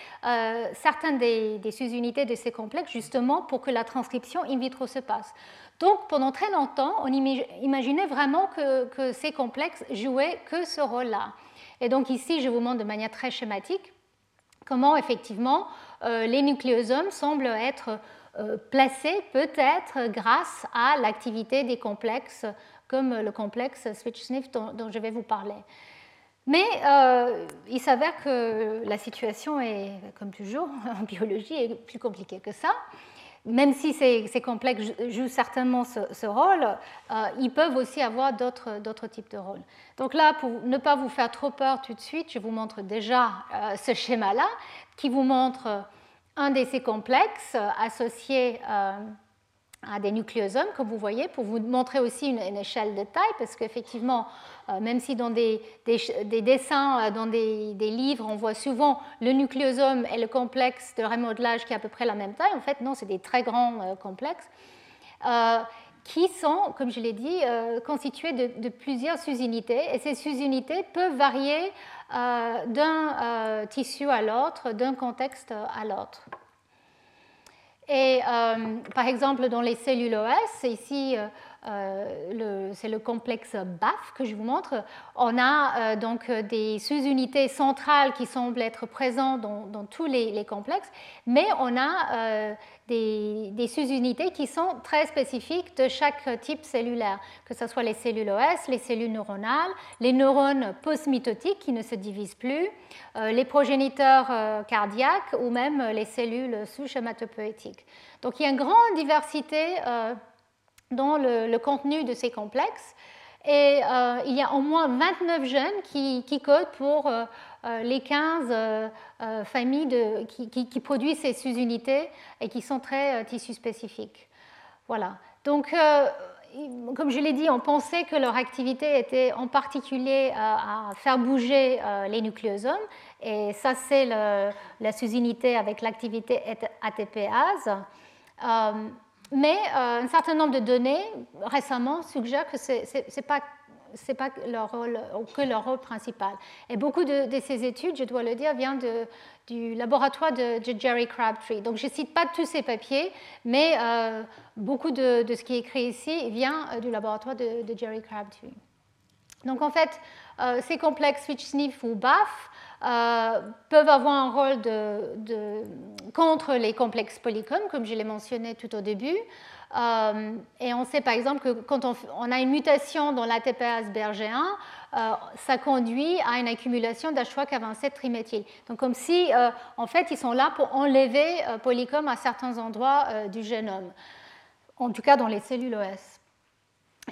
certaines des, sous-unités de ces complexes justement pour que la transcription in vitro se passe. Donc pendant très longtemps, on imaginait vraiment que, ces complexes jouaient que ce rôle-là. Et donc ici, je vous montre de manière très schématique comment effectivement euh, les nucléosomes semblent être euh, placés peut-être grâce à l'activité des complexes comme le complexe switch-SNF dont, je vais vous parler. Mais euh, il s'avère que la situation est, comme toujours en biologie, est plus compliquée que ça. même si ces, complexes jouent certainement ce, rôle, ils peuvent aussi avoir d'autres types de rôles. Donc là, pour ne pas vous faire trop peur tout de suite, je vous montre déjà ce schéma-là qui vous montre un de ces complexes associés à des nucléosomes, comme vous voyez, pour vous montrer aussi une, échelle de taille, parce qu'effectivement, euh, même si dans des, dessins, euh, dans des, livres, on voit souvent le nucléosome et le complexe de remodelage qui est à peu près la même taille, en fait, non, c'est des très grands euh, complexes, qui sont, comme je l'ai dit, constitués de, de, plusieurs sous-unités, et ces sous-unités peuvent varier d'un tissu à l'autre, d'un contexte à l'autre. Et euh, par exemple, dans les cellules OS, ici, euh, euh, c'est le complexe BAF que je vous montre. On a donc des sous-unités centrales qui semblent être présentes dans, tous les, complexes, mais on a des, sous-unités qui sont très spécifiques de chaque type cellulaire, que ce soit les cellules OS, les cellules neuronales, les neurones post-mitotiques qui ne se divisent plus, les progéniteurs cardiaques ou même les cellules sous-hématopoïétiques. Donc il y a une grande diversité dans le, contenu de ces complexes. Et euh, il y a au moins 29 gènes qui, codent pour euh, euh, les 15 familles de, qui, produisent ces sous-unités et qui sont très tissus spécifiques. Voilà. Donc, comme je l'ai dit, on pensait que leur activité était en particulier à faire bouger les nucléosomes. Et ça, c'est la sous-unité avec l'activité ATPase. Mais euh, un certain nombre de données récemment suggèrent que ce n'est pas, pas leur rôle, que leur rôle principal. Et beaucoup de, ces études, je dois le dire, viennent du laboratoire de, Jerry Crabtree. Donc je ne cite pas tous ces papiers, mais euh, beaucoup de, ce qui est écrit ici vient euh, du laboratoire de, Jerry Crabtree. Donc en fait, ces complexes switch-sniff ou BAF euh, peuvent avoir un rôle contre les complexes polycomes, comme je l'ai mentionné tout au début. Euh, et on sait par exemple que quand on, a une mutation dans l'ATP aspergéen, euh, ça conduit à une accumulation d'H3K27 triméthyl. Donc comme si, en fait, ils sont là pour enlever polycomes à certains endroits du génome, en tout cas dans les cellules OS.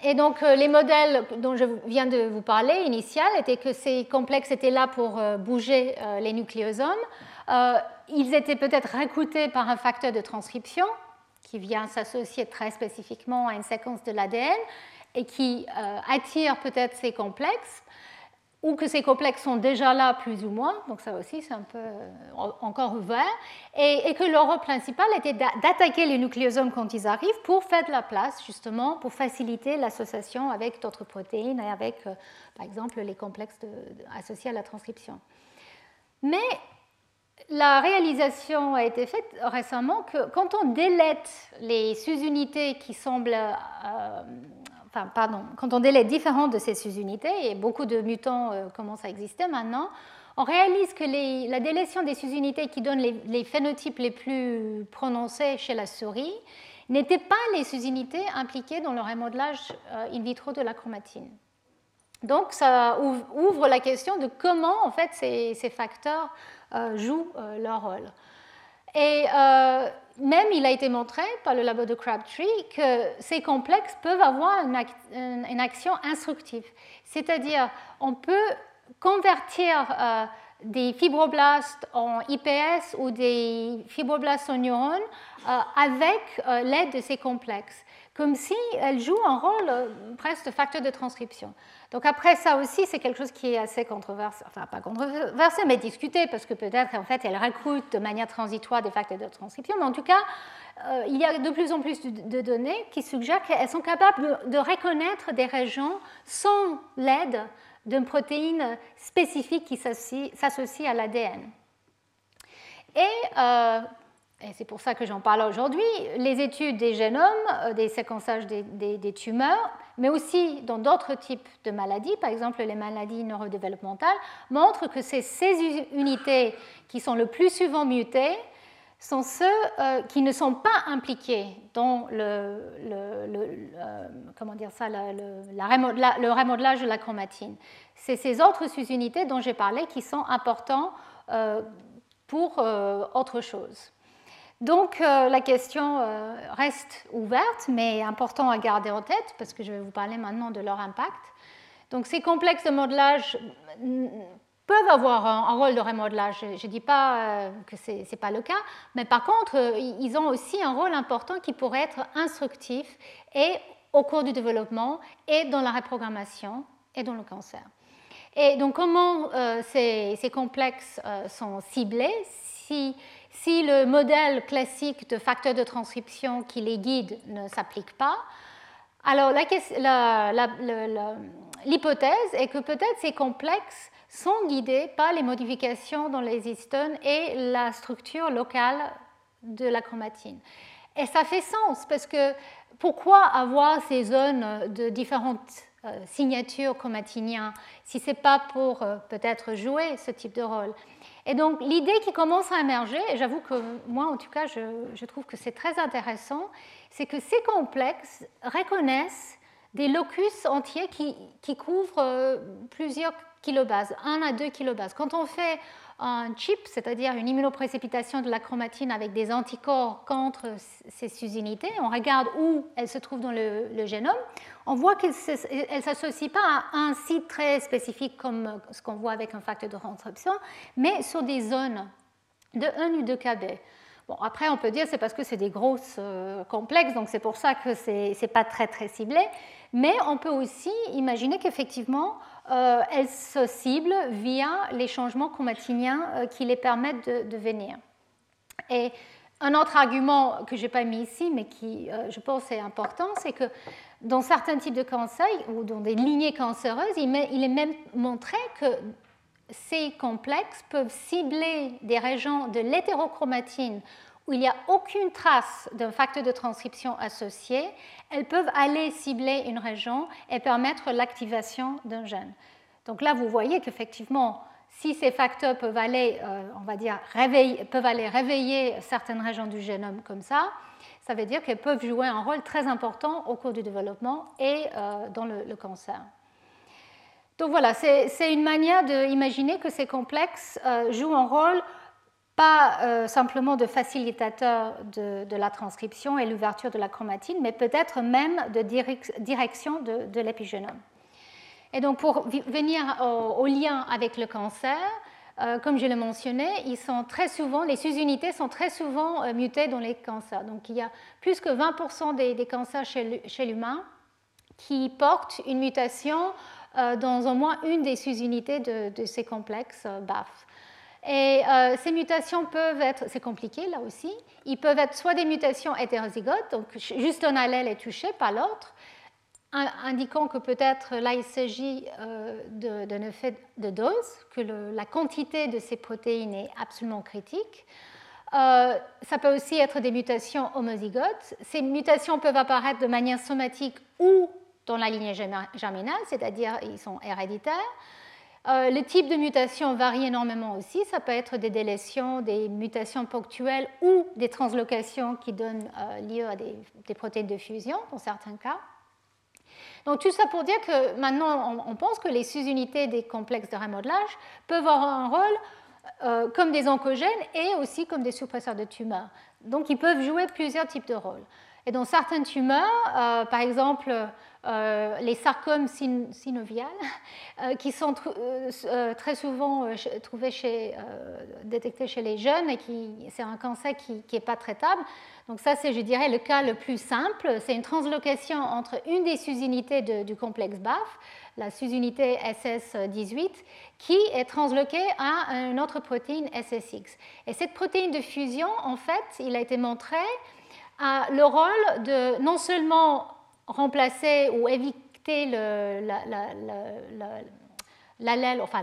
Et donc, euh, les modèles dont je viens de vous parler, initial, étaient que ces complexes étaient là pour euh, bouger euh, les nucléosomes. Ils étaient peut-être recrutés par un facteur de transcription qui vient s'associer très spécifiquement à une séquence de l'ADN et qui attire peut-être ces complexes ou que ces complexes sont déjà là plus ou moins, donc ça aussi c'est un peu euh, encore ouvert, et, que leur rôle principal était d'attaquer les nucléosomes quand ils arrivent pour faire de la place justement, pour faciliter l'association avec d'autres protéines et avec euh, par exemple les complexes associés à la transcription. Mais la réalisation a été faite récemment que quand on délète les sous-unités qui semblent euh, pardon, quand on délète différentes de ces sous-unités, et beaucoup de mutants euh, commencent à exister maintenant, on réalise que la délétion des sous-unités qui donnent les, phénotypes les plus prononcés chez la souris n'étaient pas les sous-unités impliquées dans le remodelage euh, in vitro de la chromatine. Donc ça ouvre la question de comment en fait ces, facteurs euh, jouent leur rôle. Et euh, même il a été montré par le labo de Crabtree que ces complexes peuvent avoir une, action instructive. C'est-à-dire, on peut convertir euh, des fibroblastes en IPS ou des fibroblastes en neurones euh, avec l'aide de ces complexes, comme si elles jouent un rôle presque de facteur de transcription. Donc après ça aussi, c'est quelque chose qui est assez controversé, enfin pas controversé, mais discuté, parce que peut-être en fait elle recrute de manière transitoire des facteurs de transcription, mais en tout cas, euh, il y a de plus en plus de données qui suggèrent qu'elles sont capables de reconnaître des régions sans l'aide d'une protéine spécifique qui s'associe à l'ADN. Et euh, et c'est pour ça que j'en parle aujourd'hui, les études des génomes, euh, des séquençages des, tumeurs, mais aussi dans d'autres types de maladies, par exemple les maladies neurodéveloppementales, montrent que ces, ces unités qui sont le plus souvent mutées sont ceux euh, qui ne sont pas impliqués dans le, euh, comment dire ça, le remodelage de la chromatine. C'est ces autres sous-unités dont j'ai parlé qui sont importants pour autre chose. Donc la question reste ouverte, mais important à garder en tête parce que je vais vous parler maintenant de leur impact. Donc ces complexes de modelage peuvent avoir un, rôle de remodelage. Je ne dis pas euh, que ce n'est pas le cas, mais par contre, euh, ils ont aussi un rôle important qui pourrait être instructif et au cours du développement et dans la reprogrammation et dans le cancer. Et donc comment euh, ces, complexes sont ciblés si, si, le modèle classique de facteur de transcription qui les guide ne s'applique pas, alors l'hypothèse est que peut-être ces complexes sont guidés par les modifications dans les histones et la structure locale de la chromatine. Et ça fait sens parce que pourquoi avoir ces zones de différentes euh, signatures chromatiniennes si ce n'est pas pour euh, peut-être jouer ce type de rôle? Et donc l'idée qui commence à émerger, et j'avoue que moi en tout cas je, trouve que c'est très intéressant, c'est que ces complexes reconnaissent des locus entiers qui, qui couvrent euh, plusieurs kilobases, 1 à 2 kilobases. Quand on fait un chip, c'est-à-dire une immunoprécipitation de la chromatine avec des anticorps contre ces sous-unités, on regarde où elles se trouvent dans le, génome, on voit qu'elles ne s'associent pas à un site très spécifique comme ce qu'on voit avec un facteur de transcription, mais sur des zones de 1 ou 2 kb. Bon, après, on peut dire c'est parce que c'est des grosses euh, complexes, donc c'est pour ça que ce n'est pas très très ciblé. Mais on peut aussi imaginer qu'effectivement, euh, elles se ciblent via les changements chromatiniens euh, qui les permettent de, venir? Et un autre argument que je n'ai pas mis ici, mais qui je pense est important, c'est que dans certains types de cancers ou dans des lignées cancéreuses, il est même montré que ces complexes peuvent cibler des régions de l'hétérochromatine où il n'y a aucune trace d'un facteur de transcription associé, elles peuvent aller cibler une région et permettre l'activation d'un gène. Donc là, vous voyez qu'effectivement, si ces facteurs peuvent aller, euh, on va dire, réveiller, peuvent aller réveiller certaines régions du génome comme ça, ça veut dire qu'elles peuvent jouer un rôle très important au cours du développement et euh, dans le cancer. Donc voilà, c'est une manière d'imaginer que ces complexes euh, jouent un rôle pas euh, simplement de facilitateur de, la transcription et l'ouverture de la chromatine, mais peut-être même de direction de, l'épigénome. Et donc pour venir au, lien avec le cancer, euh, comme je l'ai mentionné, ils sont très souvent, les sous-unités sont très souvent mutées dans les cancers. Donc il y a plus que 20% des, cancers chez l'humain qui portent une mutation euh, dans au moins une des sous-unités de, ces complexes euh, BAF. Et euh, ces mutations peuvent être, c'est compliqué là aussi, ils peuvent être soit des mutations hétérozygotes, donc juste un allèle est touché, pas l'autre, indiquant que peut-être là il s'agit d'un effet de dose, que la quantité de ces protéines est absolument critique. ça peut aussi être des mutations homozygotes. Ces mutations peuvent apparaître de manière somatique ou dans la lignée germinale, c'est-à-dire ils sont héréditaires. Euh, le type de mutation varie énormément aussi. Ça peut être des délétions, des mutations ponctuelles ou des translocations qui donnent euh, lieu à des, protéines de fusion dans certains cas. Donc tout ça pour dire que maintenant on, pense que les sous-unités des complexes de remodelage peuvent avoir un rôle euh, comme des oncogènes et aussi comme des suppresseurs de tumeurs. Donc ils peuvent jouer plusieurs types de rôles. Et dans certaines tumeurs, par exemple euh, les sarcomes synoviales, euh, qui sont euh, très souvent trouvés chez, détectés chez les jeunes et qui c'est un cancer qui n'est pas traitable. Donc ça, c'est, je dirais, le cas le plus simple. C'est une translocation entre une des sous-unités du complexe BAF, la sous-unité SS18, qui est transloquée à une autre protéine SSX. Et cette protéine de fusion, en fait, il a été montré, a le rôle de non seulement remplacer ou éviter l'allèle, enfin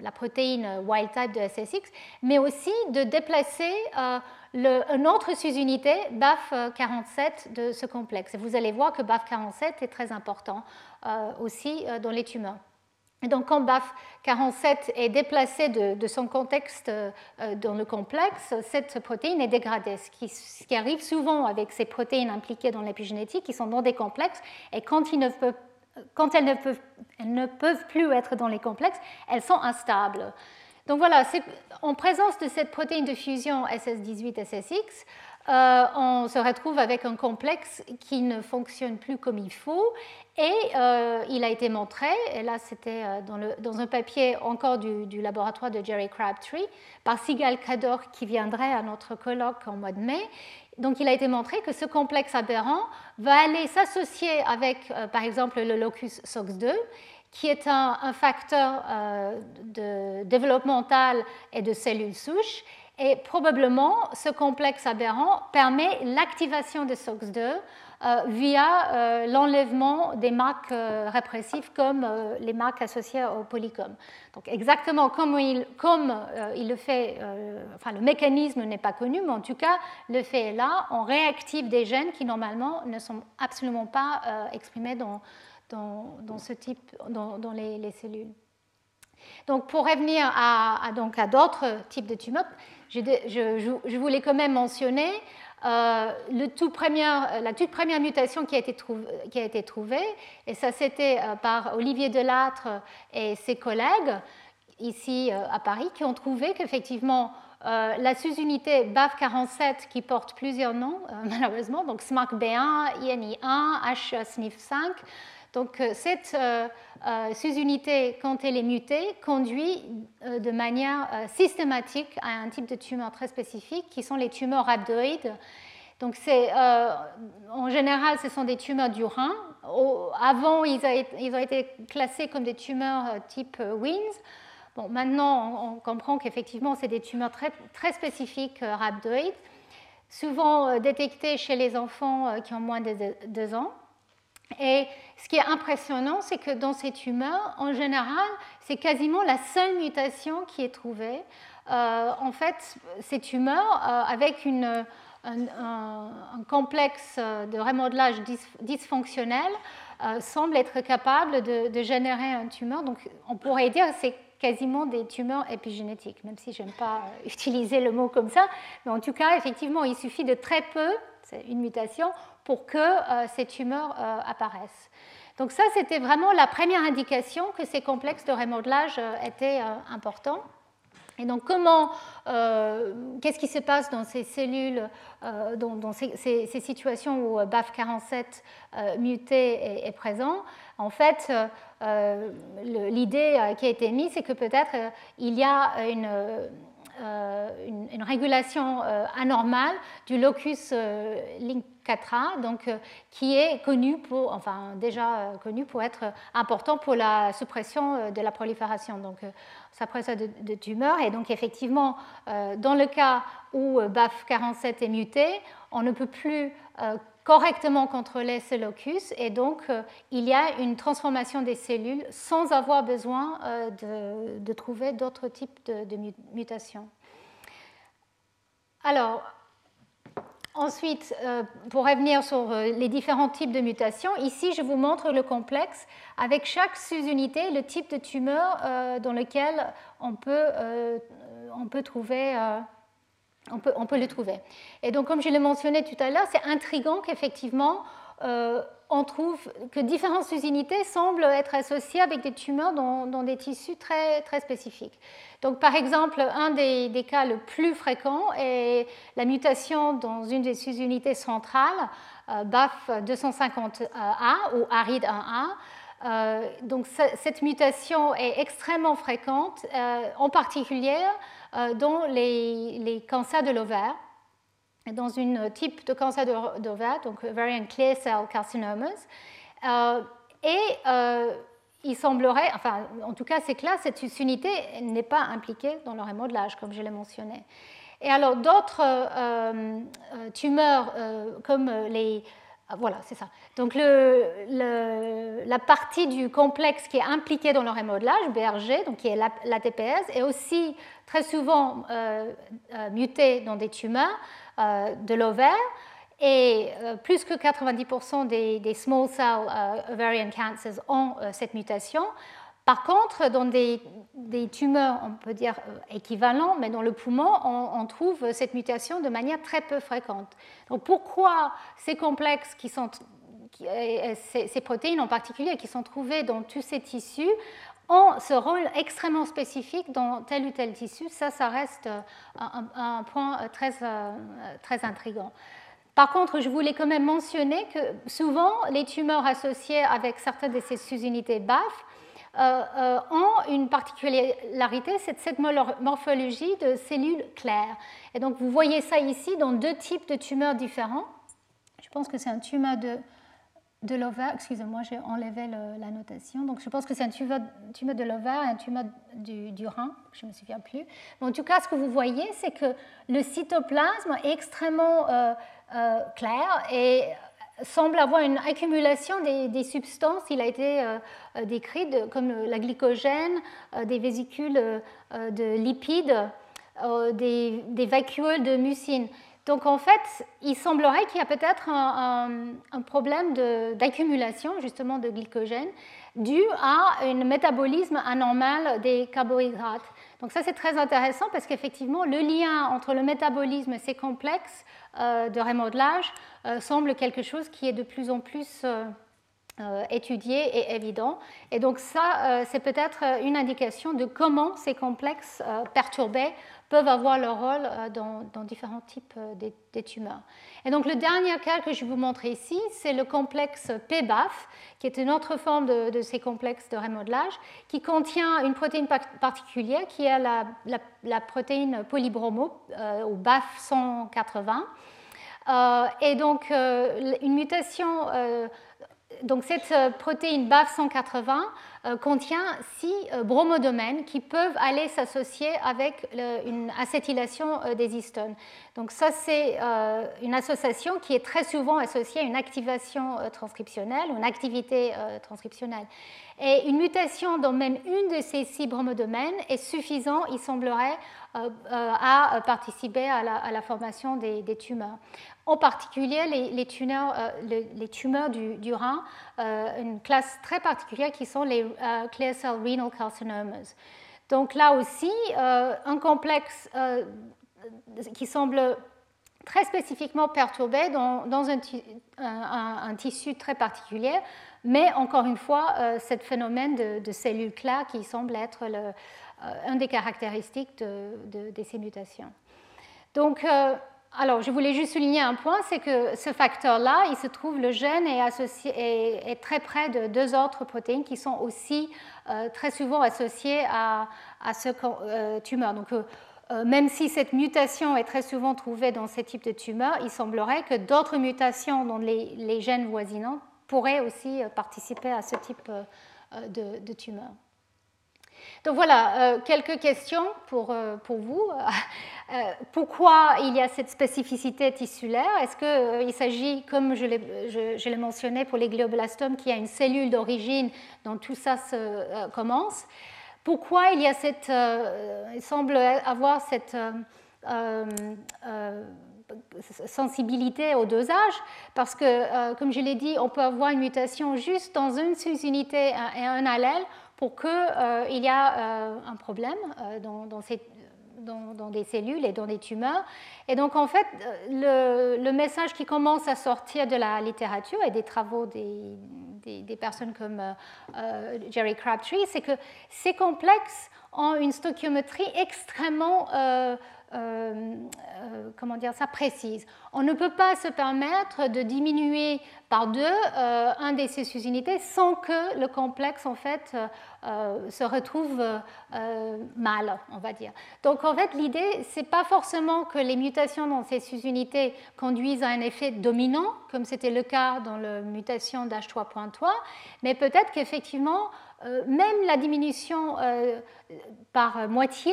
la protéine wild type de SSX, mais aussi de déplacer euh, une autre sous-unité, BAF47, de ce complexe. Vous allez voir que BAF47 est très important euh, aussi euh, dans les tumeurs. Et donc, quand BAF47 est déplacé de, son contexte euh, dans le complexe, cette protéine est dégradée, ce qui, arrive souvent avec ces protéines impliquées dans l'épigénétique, qui sont dans des complexes, et quand, elles, ne peuvent, plus être dans les complexes, elles sont instables. Donc voilà, en présence de cette protéine de fusion SS18-SSX, euh, on se retrouve avec un complexe qui ne fonctionne plus comme il faut. Et euh, il a été montré, et là c'était euh, dans, un papier encore du, laboratoire de Jerry Crabtree, par Sigal Kador qui viendrait à notre colloque en mois de mai. Donc il a été montré que ce complexe aberrant va aller s'associer avec, par exemple, le locus SOX2, qui est un, un facteur de développemental et de cellules souches, et probablement, ce complexe aberrant permet l'activation de SOX2 euh, via euh, l'enlèvement des marques euh, répressives comme les marques associées au polycom. Donc exactement comme il, le fait, enfin le mécanisme n'est pas connu, mais en tout cas le fait est là, on réactive des gènes qui normalement ne sont absolument pas exprimés dans, ce type, dans, les, cellules. Donc pour revenir à, d'autres types de tumeurs, je, voulais quand même mentionner euh, la toute première mutation qui a été, qui a été trouvée, et ça c'était euh, par Olivier Delattre et ses collègues ici euh, à Paris, qui ont trouvé qu'effectivement la sous-unité BAF47 qui porte plusieurs noms, malheureusement, donc SMARC-B1, INI1, H-SNIF5, donc euh, cette euh, euh, sous-unité, quand elle est mutée, conduit de manière systématique à un type de tumeur très spécifique qui sont les tumeurs rhabdoïdes. Donc en général, ce sont des tumeurs du rein. avant, ils, ont été classés comme des tumeurs type WINS. Bon, maintenant, on, comprend qu'effectivement, c'est des tumeurs très, spécifiques rhabdoïdes, souvent détectées chez les enfants qui ont moins de 2 ans. Et ce qui est impressionnant, c'est que dans ces tumeurs, en général, c'est quasiment la seule mutation qui est trouvée. Euh, en fait, ces tumeurs, euh, avec un, complexe de remodelage dysfonctionnel, euh, semblent être capables de, générer un tumeur. Donc, on pourrait dire que c'est quasiment des tumeurs épigénétiques, même si je n'aime pas utiliser le mot comme ça. Mais en tout cas, effectivement, il suffit de très peu, une mutation, pour que euh, ces tumeurs euh, apparaissent. Donc ça, c'était vraiment la première indication que ces complexes de remodelage euh, étaient importants. Et donc, comment, qu'est-ce qui se passe dans ces cellules, dans, ces, situations où BAF47 muté est, présent? En fait, l'idée qui a été mise, c'est que peut-être il y a une, une, régulation anormale du locus link donc, euh, qui est connu pour, enfin déjà euh, connu pour être important pour la suppression euh, de la prolifération, donc suppression de, de tumeurs. Et donc effectivement, dans le cas où BAF47 est muté, on ne peut plus correctement contrôler ce locus et donc il y a une transformation des cellules sans avoir besoin de, trouver d'autres types de, mutations. Alors, Ensuite, euh, pour revenir sur euh, les différents types de mutations, ici je vous montre le complexe avec chaque sous-unité, le type de tumeur euh, dans lequel on peut, on peut trouver. On peut, le trouver. Et donc, comme je l'ai mentionné tout à l'heure, c'est intriguant qu'effectivement, on trouve que différentes sous-unités semblent être associées avec des tumeurs dans, des tissus très, très spécifiques. Donc, par exemple, un des, cas le plus fréquent est la mutation dans une des sous-unités centrales, euh, BAF250A ou ARID1A. Euh, donc, cette mutation est extrêmement fréquente, euh, en particulier dans les, cancers de l'ovaire dans une type de cancer d'ovaire, donc ovarian clear cell carcinomas. Euh, et euh, il semblerait, enfin en tout cas c'est clair, cette unité n'est pas impliquée dans le remodelage, comme je l'ai mentionné. Et alors d'autres euh, tumeurs comme les... Voilà, c'est ça. Donc la partie du complexe qui est impliquée dans le remodelage, BRG, donc qui est l'ATPS, est aussi très souvent mutée dans des tumeurs. Euh, de l'ovaire. Et euh, plus que 90% des, small cell euh, ovarian cancers ont cette mutation. Par contre, dans des, tumeurs, on peut dire équivalentes, mais dans le poumon, on, trouve cette mutation de manière très peu fréquente. Donc pourquoi ces complexes qui sont ces, protéines en particulier qui sont trouvées dans tous ces tissus ont ce rôle extrêmement spécifique dans tel ou tel tissu? Ça, ça reste un, point très, très intrigant. Par contre, je voulais quand même mentionner que souvent, les tumeurs associées avec certaines de ces sous-unités BAF euh, euh, ont une particularité, cette morphologie de cellules claires. Et donc, vous voyez ça ici dans deux types de tumeurs différents. Je pense que c'est un tumeur de, l'ovaire. Excusez-moi, j'ai enlevé la notation. Donc, je pense que c'est un tumeur, de l'ovaire et un tumeur du, rein. Je ne me souviens plus. En tout cas, ce que vous voyez, c'est que le cytoplasme est extrêmement euh, euh, clair et semble avoir une accumulation des, substances. Il a été euh, décrit comme la glycogène, euh, des vésicules de lipides, des, vacuoles de mucine. Donc en fait, il semblerait qu'il y a peut-être un, problème d'accumulation justement de glycogène dû à un métabolisme anormal des carbohydrates. Donc ça c'est très intéressant parce qu'effectivement le lien entre le métabolisme et ces complexes euh, de remodelage euh, semble quelque chose qui est de plus en plus euh, étudié et évident. Et donc ça, c'est peut-être une indication de comment ces complexes perturbés peuvent avoir leur rôle dans, différents types des, tumeurs. Et donc le dernier cas que je vais vous montrer ici, c'est le complexe PBAF, qui est une autre forme de, ces complexes de remodelage, qui contient une protéine particulière qui est la, protéine polybromo, ou BAF 180. Euh, et donc, euh, une mutation, euh, donc cette protéine BAF180 contient six bromodomènes qui peuvent aller s'associer avec une acétylation des histones. Donc ça, c'est une association qui est très souvent associée à une activation transcriptionnelle une activité transcriptionnelle. Et une mutation dans même une de ces six bromodomènes est suffisant, il semblerait, à participer à la, formation des, tumeurs en particulier les, tumeurs, euh, du, rein, euh, une classe très particulière qui sont les euh, clear cell renal carcinomas. Donc là aussi, un complexe qui semble très spécifiquement perturbé dans, un, tissu très particulier, mais encore une fois, ce phénomène de, cellules claires qui semble être le, un des caractéristiques de, ces mutations. Donc, alors, je voulais juste souligner un point, c'est que ce facteur-là, il se trouve, le gène est, très près de deux autres protéines qui sont aussi euh, très souvent associées à, ce euh, tumeur. Donc, euh, même si cette mutation est très souvent trouvée dans ces types de tumeurs, il semblerait que d'autres mutations dans les, gènes voisinants pourraient aussi participer à ce type de tumeur. Donc voilà, quelques questions pour, pour vous. Euh, pourquoi il y a cette spécificité tissulaire? Est-ce qu'il euh, s'agit, comme je l'ai mentionné pour les glioblastomes, qu'il y a une cellule d'origine dont tout ça se, euh, commence? Pourquoi il y a cette, il semble avoir cette sensibilité au dosage, parce que, comme je l'ai dit, on peut avoir une mutation juste dans une sous-unité et un allèle pour qu'il y ait un problème dans, dans des cellules et dans des tumeurs. Et donc, en fait, le, message qui commence à sortir de la littérature et des travaux des, des, personnes comme euh, euh, Jerry Crabtree, c'est que ces complexes ont une stoichiométrie extrêmement euh, euh, comment dire ça, précise. On ne peut pas se permettre de diminuer par deux euh, un des ces unités sans que le complexe en fait se retrouve mal, on va dire. Donc en fait l'idée c'est pas forcément que les mutations dans ces sous-unités conduisent à un effet dominant comme c'était le cas dans la mutation d'H3.3, mais peut-être qu'effectivement même la diminution euh, par moitié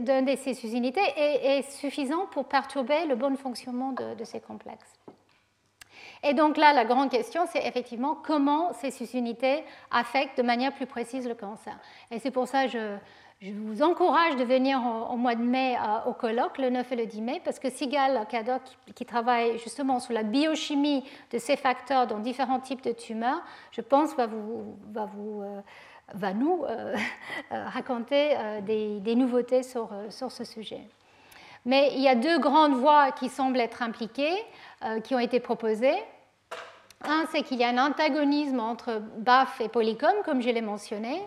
d'un de, ces sous-unités est, suffisant pour perturber le bon fonctionnement de, ces complexes. Et donc là, la grande question, c'est effectivement comment ces sous-unités affectent de manière plus précise le cancer. Et c'est pour ça que je, je vous encourage de venir au, mois de mai euh, au colloque, le 9 et le 10 mai, parce que Sigal Kadok, qui, travaille justement sur la biochimie de ces facteurs dans différents types de tumeurs, je pense va, euh, nous euh, raconter des, nouveautés sur, sur, ce sujet. Mais il y a deux grandes voies qui semblent être impliquées, qui ont été proposées. Un, c'est qu'il y a un antagonisme entre BAF et Polycom, comme je l'ai mentionné,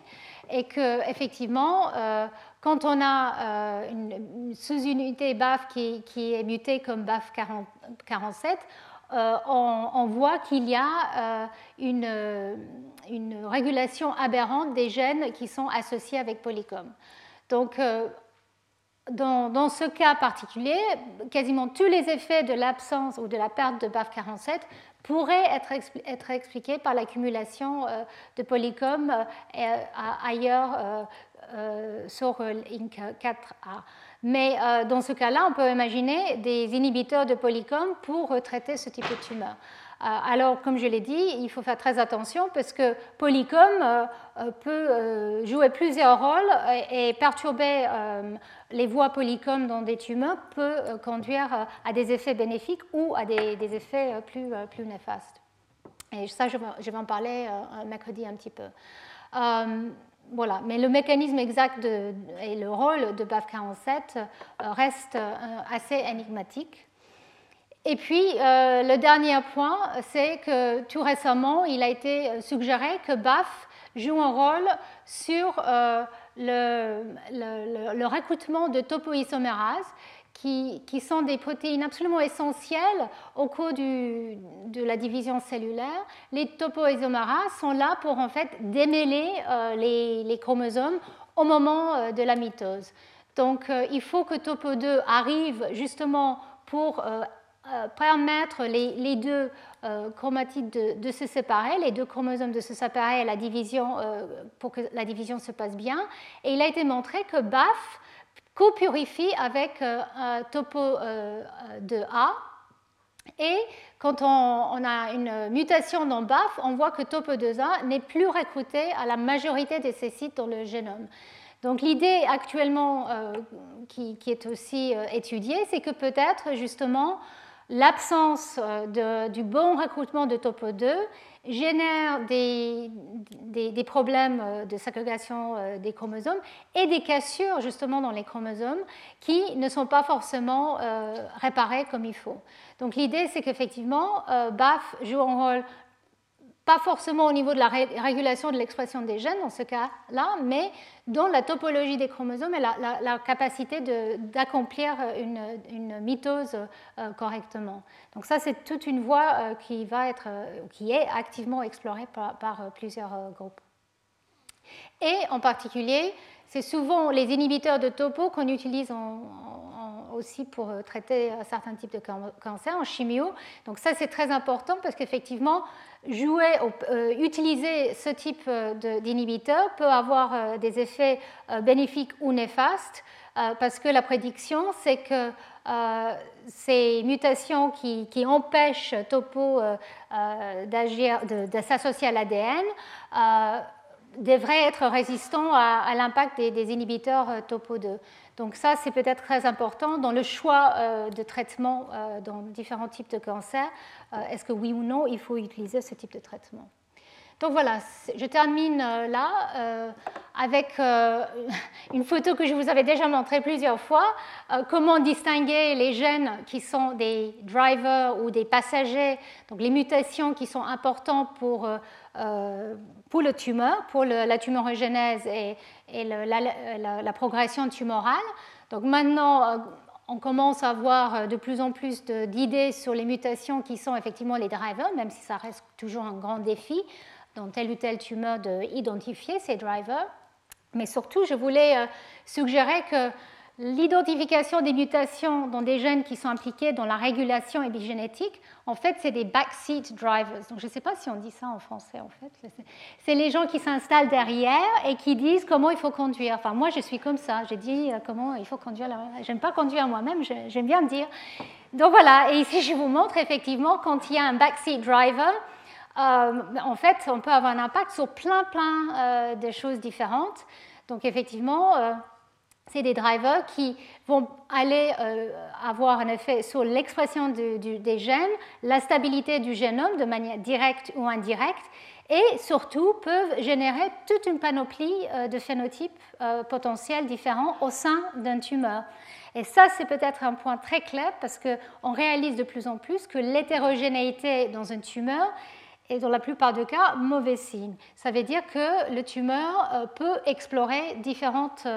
et que effectivement, euh, quand on a euh, une, sous-unité BAF qui, est mutée comme BAF 47, euh, on, voit qu'il y a une, régulation aberrante des gènes qui sont associés avec Polycom. Donc, dans, ce cas particulier, quasiment tous les effets de l'absence ou de la perte de BAF47 pourraient être, être expliqués par l'accumulation euh, de polycom euh, ailleurs euh, sur Link 4A. Mais dans ce cas-là, on peut imaginer des inhibiteurs de polycom pour traiter ce type de tumeur. Alors, comme je l'ai dit, il faut faire très attention parce que Polycom peut jouer plusieurs rôles et perturber les voies Polycom dans des tumeurs peut conduire à des effets bénéfiques ou à des, effets plus, plus, néfastes. Et ça, je vais, en parler mercredi un petit peu. voilà, mais le mécanisme exact et le rôle de BAF47 reste assez énigmatique. Et puis, euh, le dernier point, c'est que tout récemment, il a été suggéré que BAF joue un rôle sur euh, le, le, recrutement de topoisomérases, qui, sont des protéines absolument essentielles au cours de la division cellulaire. Les topoisomérases sont là pour en fait démêler euh, les, chromosomes au moment de la mitose. Donc, il faut que topo2 arrive justement pour euh, permettre les deux euh, chromatides de, se séparer, les deux chromosomes de se séparer la division, euh, pour que la division se passe bien. Et il a été montré que BAF copurifie avec un topo de A. Et quand on, a une mutation dans BAF, on voit que topo2A n'est plus recruté à la majorité de ces sites dans le génome. Donc l'idée actuellement qui, est aussi étudiée, c'est que peut-être justement l'absence euh, du bon recrutement de topo 2 génère des, des, problèmes euh, de ségrégation euh, des chromosomes et des cassures justement dans les chromosomes qui ne sont pas forcément réparés comme il faut. Donc l'idée c'est qu'effectivement BAF joue un rôle pas forcément au niveau de la régulation de l'expression des gènes dans ce cas-là, mais dans la topologie des chromosomes et la, capacité d'accomplir une, une, mitose euh, correctement. Donc ça, c'est toute une voie euh, qui, va être, euh, qui est activement explorée par, plusieurs groupes. Et en particulier, c'est souvent les inhibiteurs de topo qu'on utilise aussi pour traiter certains types de cancers en chimio. Donc ça, c'est très important parce qu'effectivement, euh, utiliser ce type euh, d'inhibiteur peut avoir euh, des effets bénéfiques ou néfastes, parce que la prédiction, c'est que ces mutations qui, empêchent Topo de, s'associer à l'ADN devraient être résistants à, l'impact des, des, inhibiteurs Topo 2. Donc ça, c'est peut-être très important dans le choix euh, de traitement euh, dans différents types de cancers. Euh, est-ce que oui ou non, il faut utiliser ce type de traitement? Donc voilà, je termine là avec une photo que je vous avais déjà montrée plusieurs fois, comment distinguer les gènes qui sont des drivers ou des passagers, donc les mutations qui sont importantes pour, pour le tumeur, pour la tumorigénèse et, et la, progression tumorale. Donc maintenant, euh, on commence à avoir euh, de plus en plus d'idées sur les mutations qui sont effectivement les drivers, même si ça reste toujours un grand défi dans telle ou telle tumeur d'identifier ces drivers. Mais surtout, je voulais euh, suggérer que L'identification des mutations dans des gènes qui sont impliqués dans la régulation épigénétique, en fait, c'est des backseat drivers. Donc, je ne sais pas si on dit ça en français, en fait. C'est les gens qui s'installent derrière et qui disent comment il faut conduire. Enfin, moi, je suis comme ça. J'ai dit euh, comment il faut conduire. J'aime pas conduire moi-même, j'aime bien dire. Donc, voilà. Et ici, je vous montre effectivement quand il y a un backseat driver, euh, en fait, on peut avoir un impact sur plein, plein euh, de choses différentes. Donc, effectivement, c'est des drivers qui vont aller euh, avoir un effet sur l'expression des gènes, la stabilité du génome de manière directe ou indirecte, et surtout peuvent générer toute une panoplie euh, de phénotypes euh, potentiels différents au sein d'un tumeur. Et ça, c'est peut-être un point très clair parce qu'on réalise de plus en plus que l'hétérogénéité dans une tumeur et dans la plupart des cas, mauvais signe. Ça veut dire que le tumeur peut explorer différentes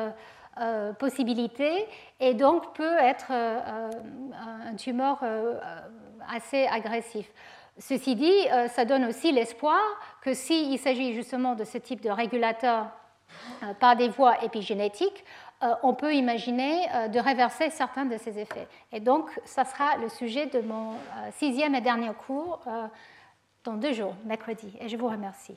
possibilités et donc peut être un tumeur assez agressif. Ceci dit, ça donne aussi l'espoir que s'il s'agit justement de ce type de régulateur par des voies épigénétiques, euh, on peut imaginer euh, de réverser certains de ces effets. Et donc, ça sera le sujet de mon euh, sixième et dernier cours dans deux jours, mercredi. Et je vous remercie.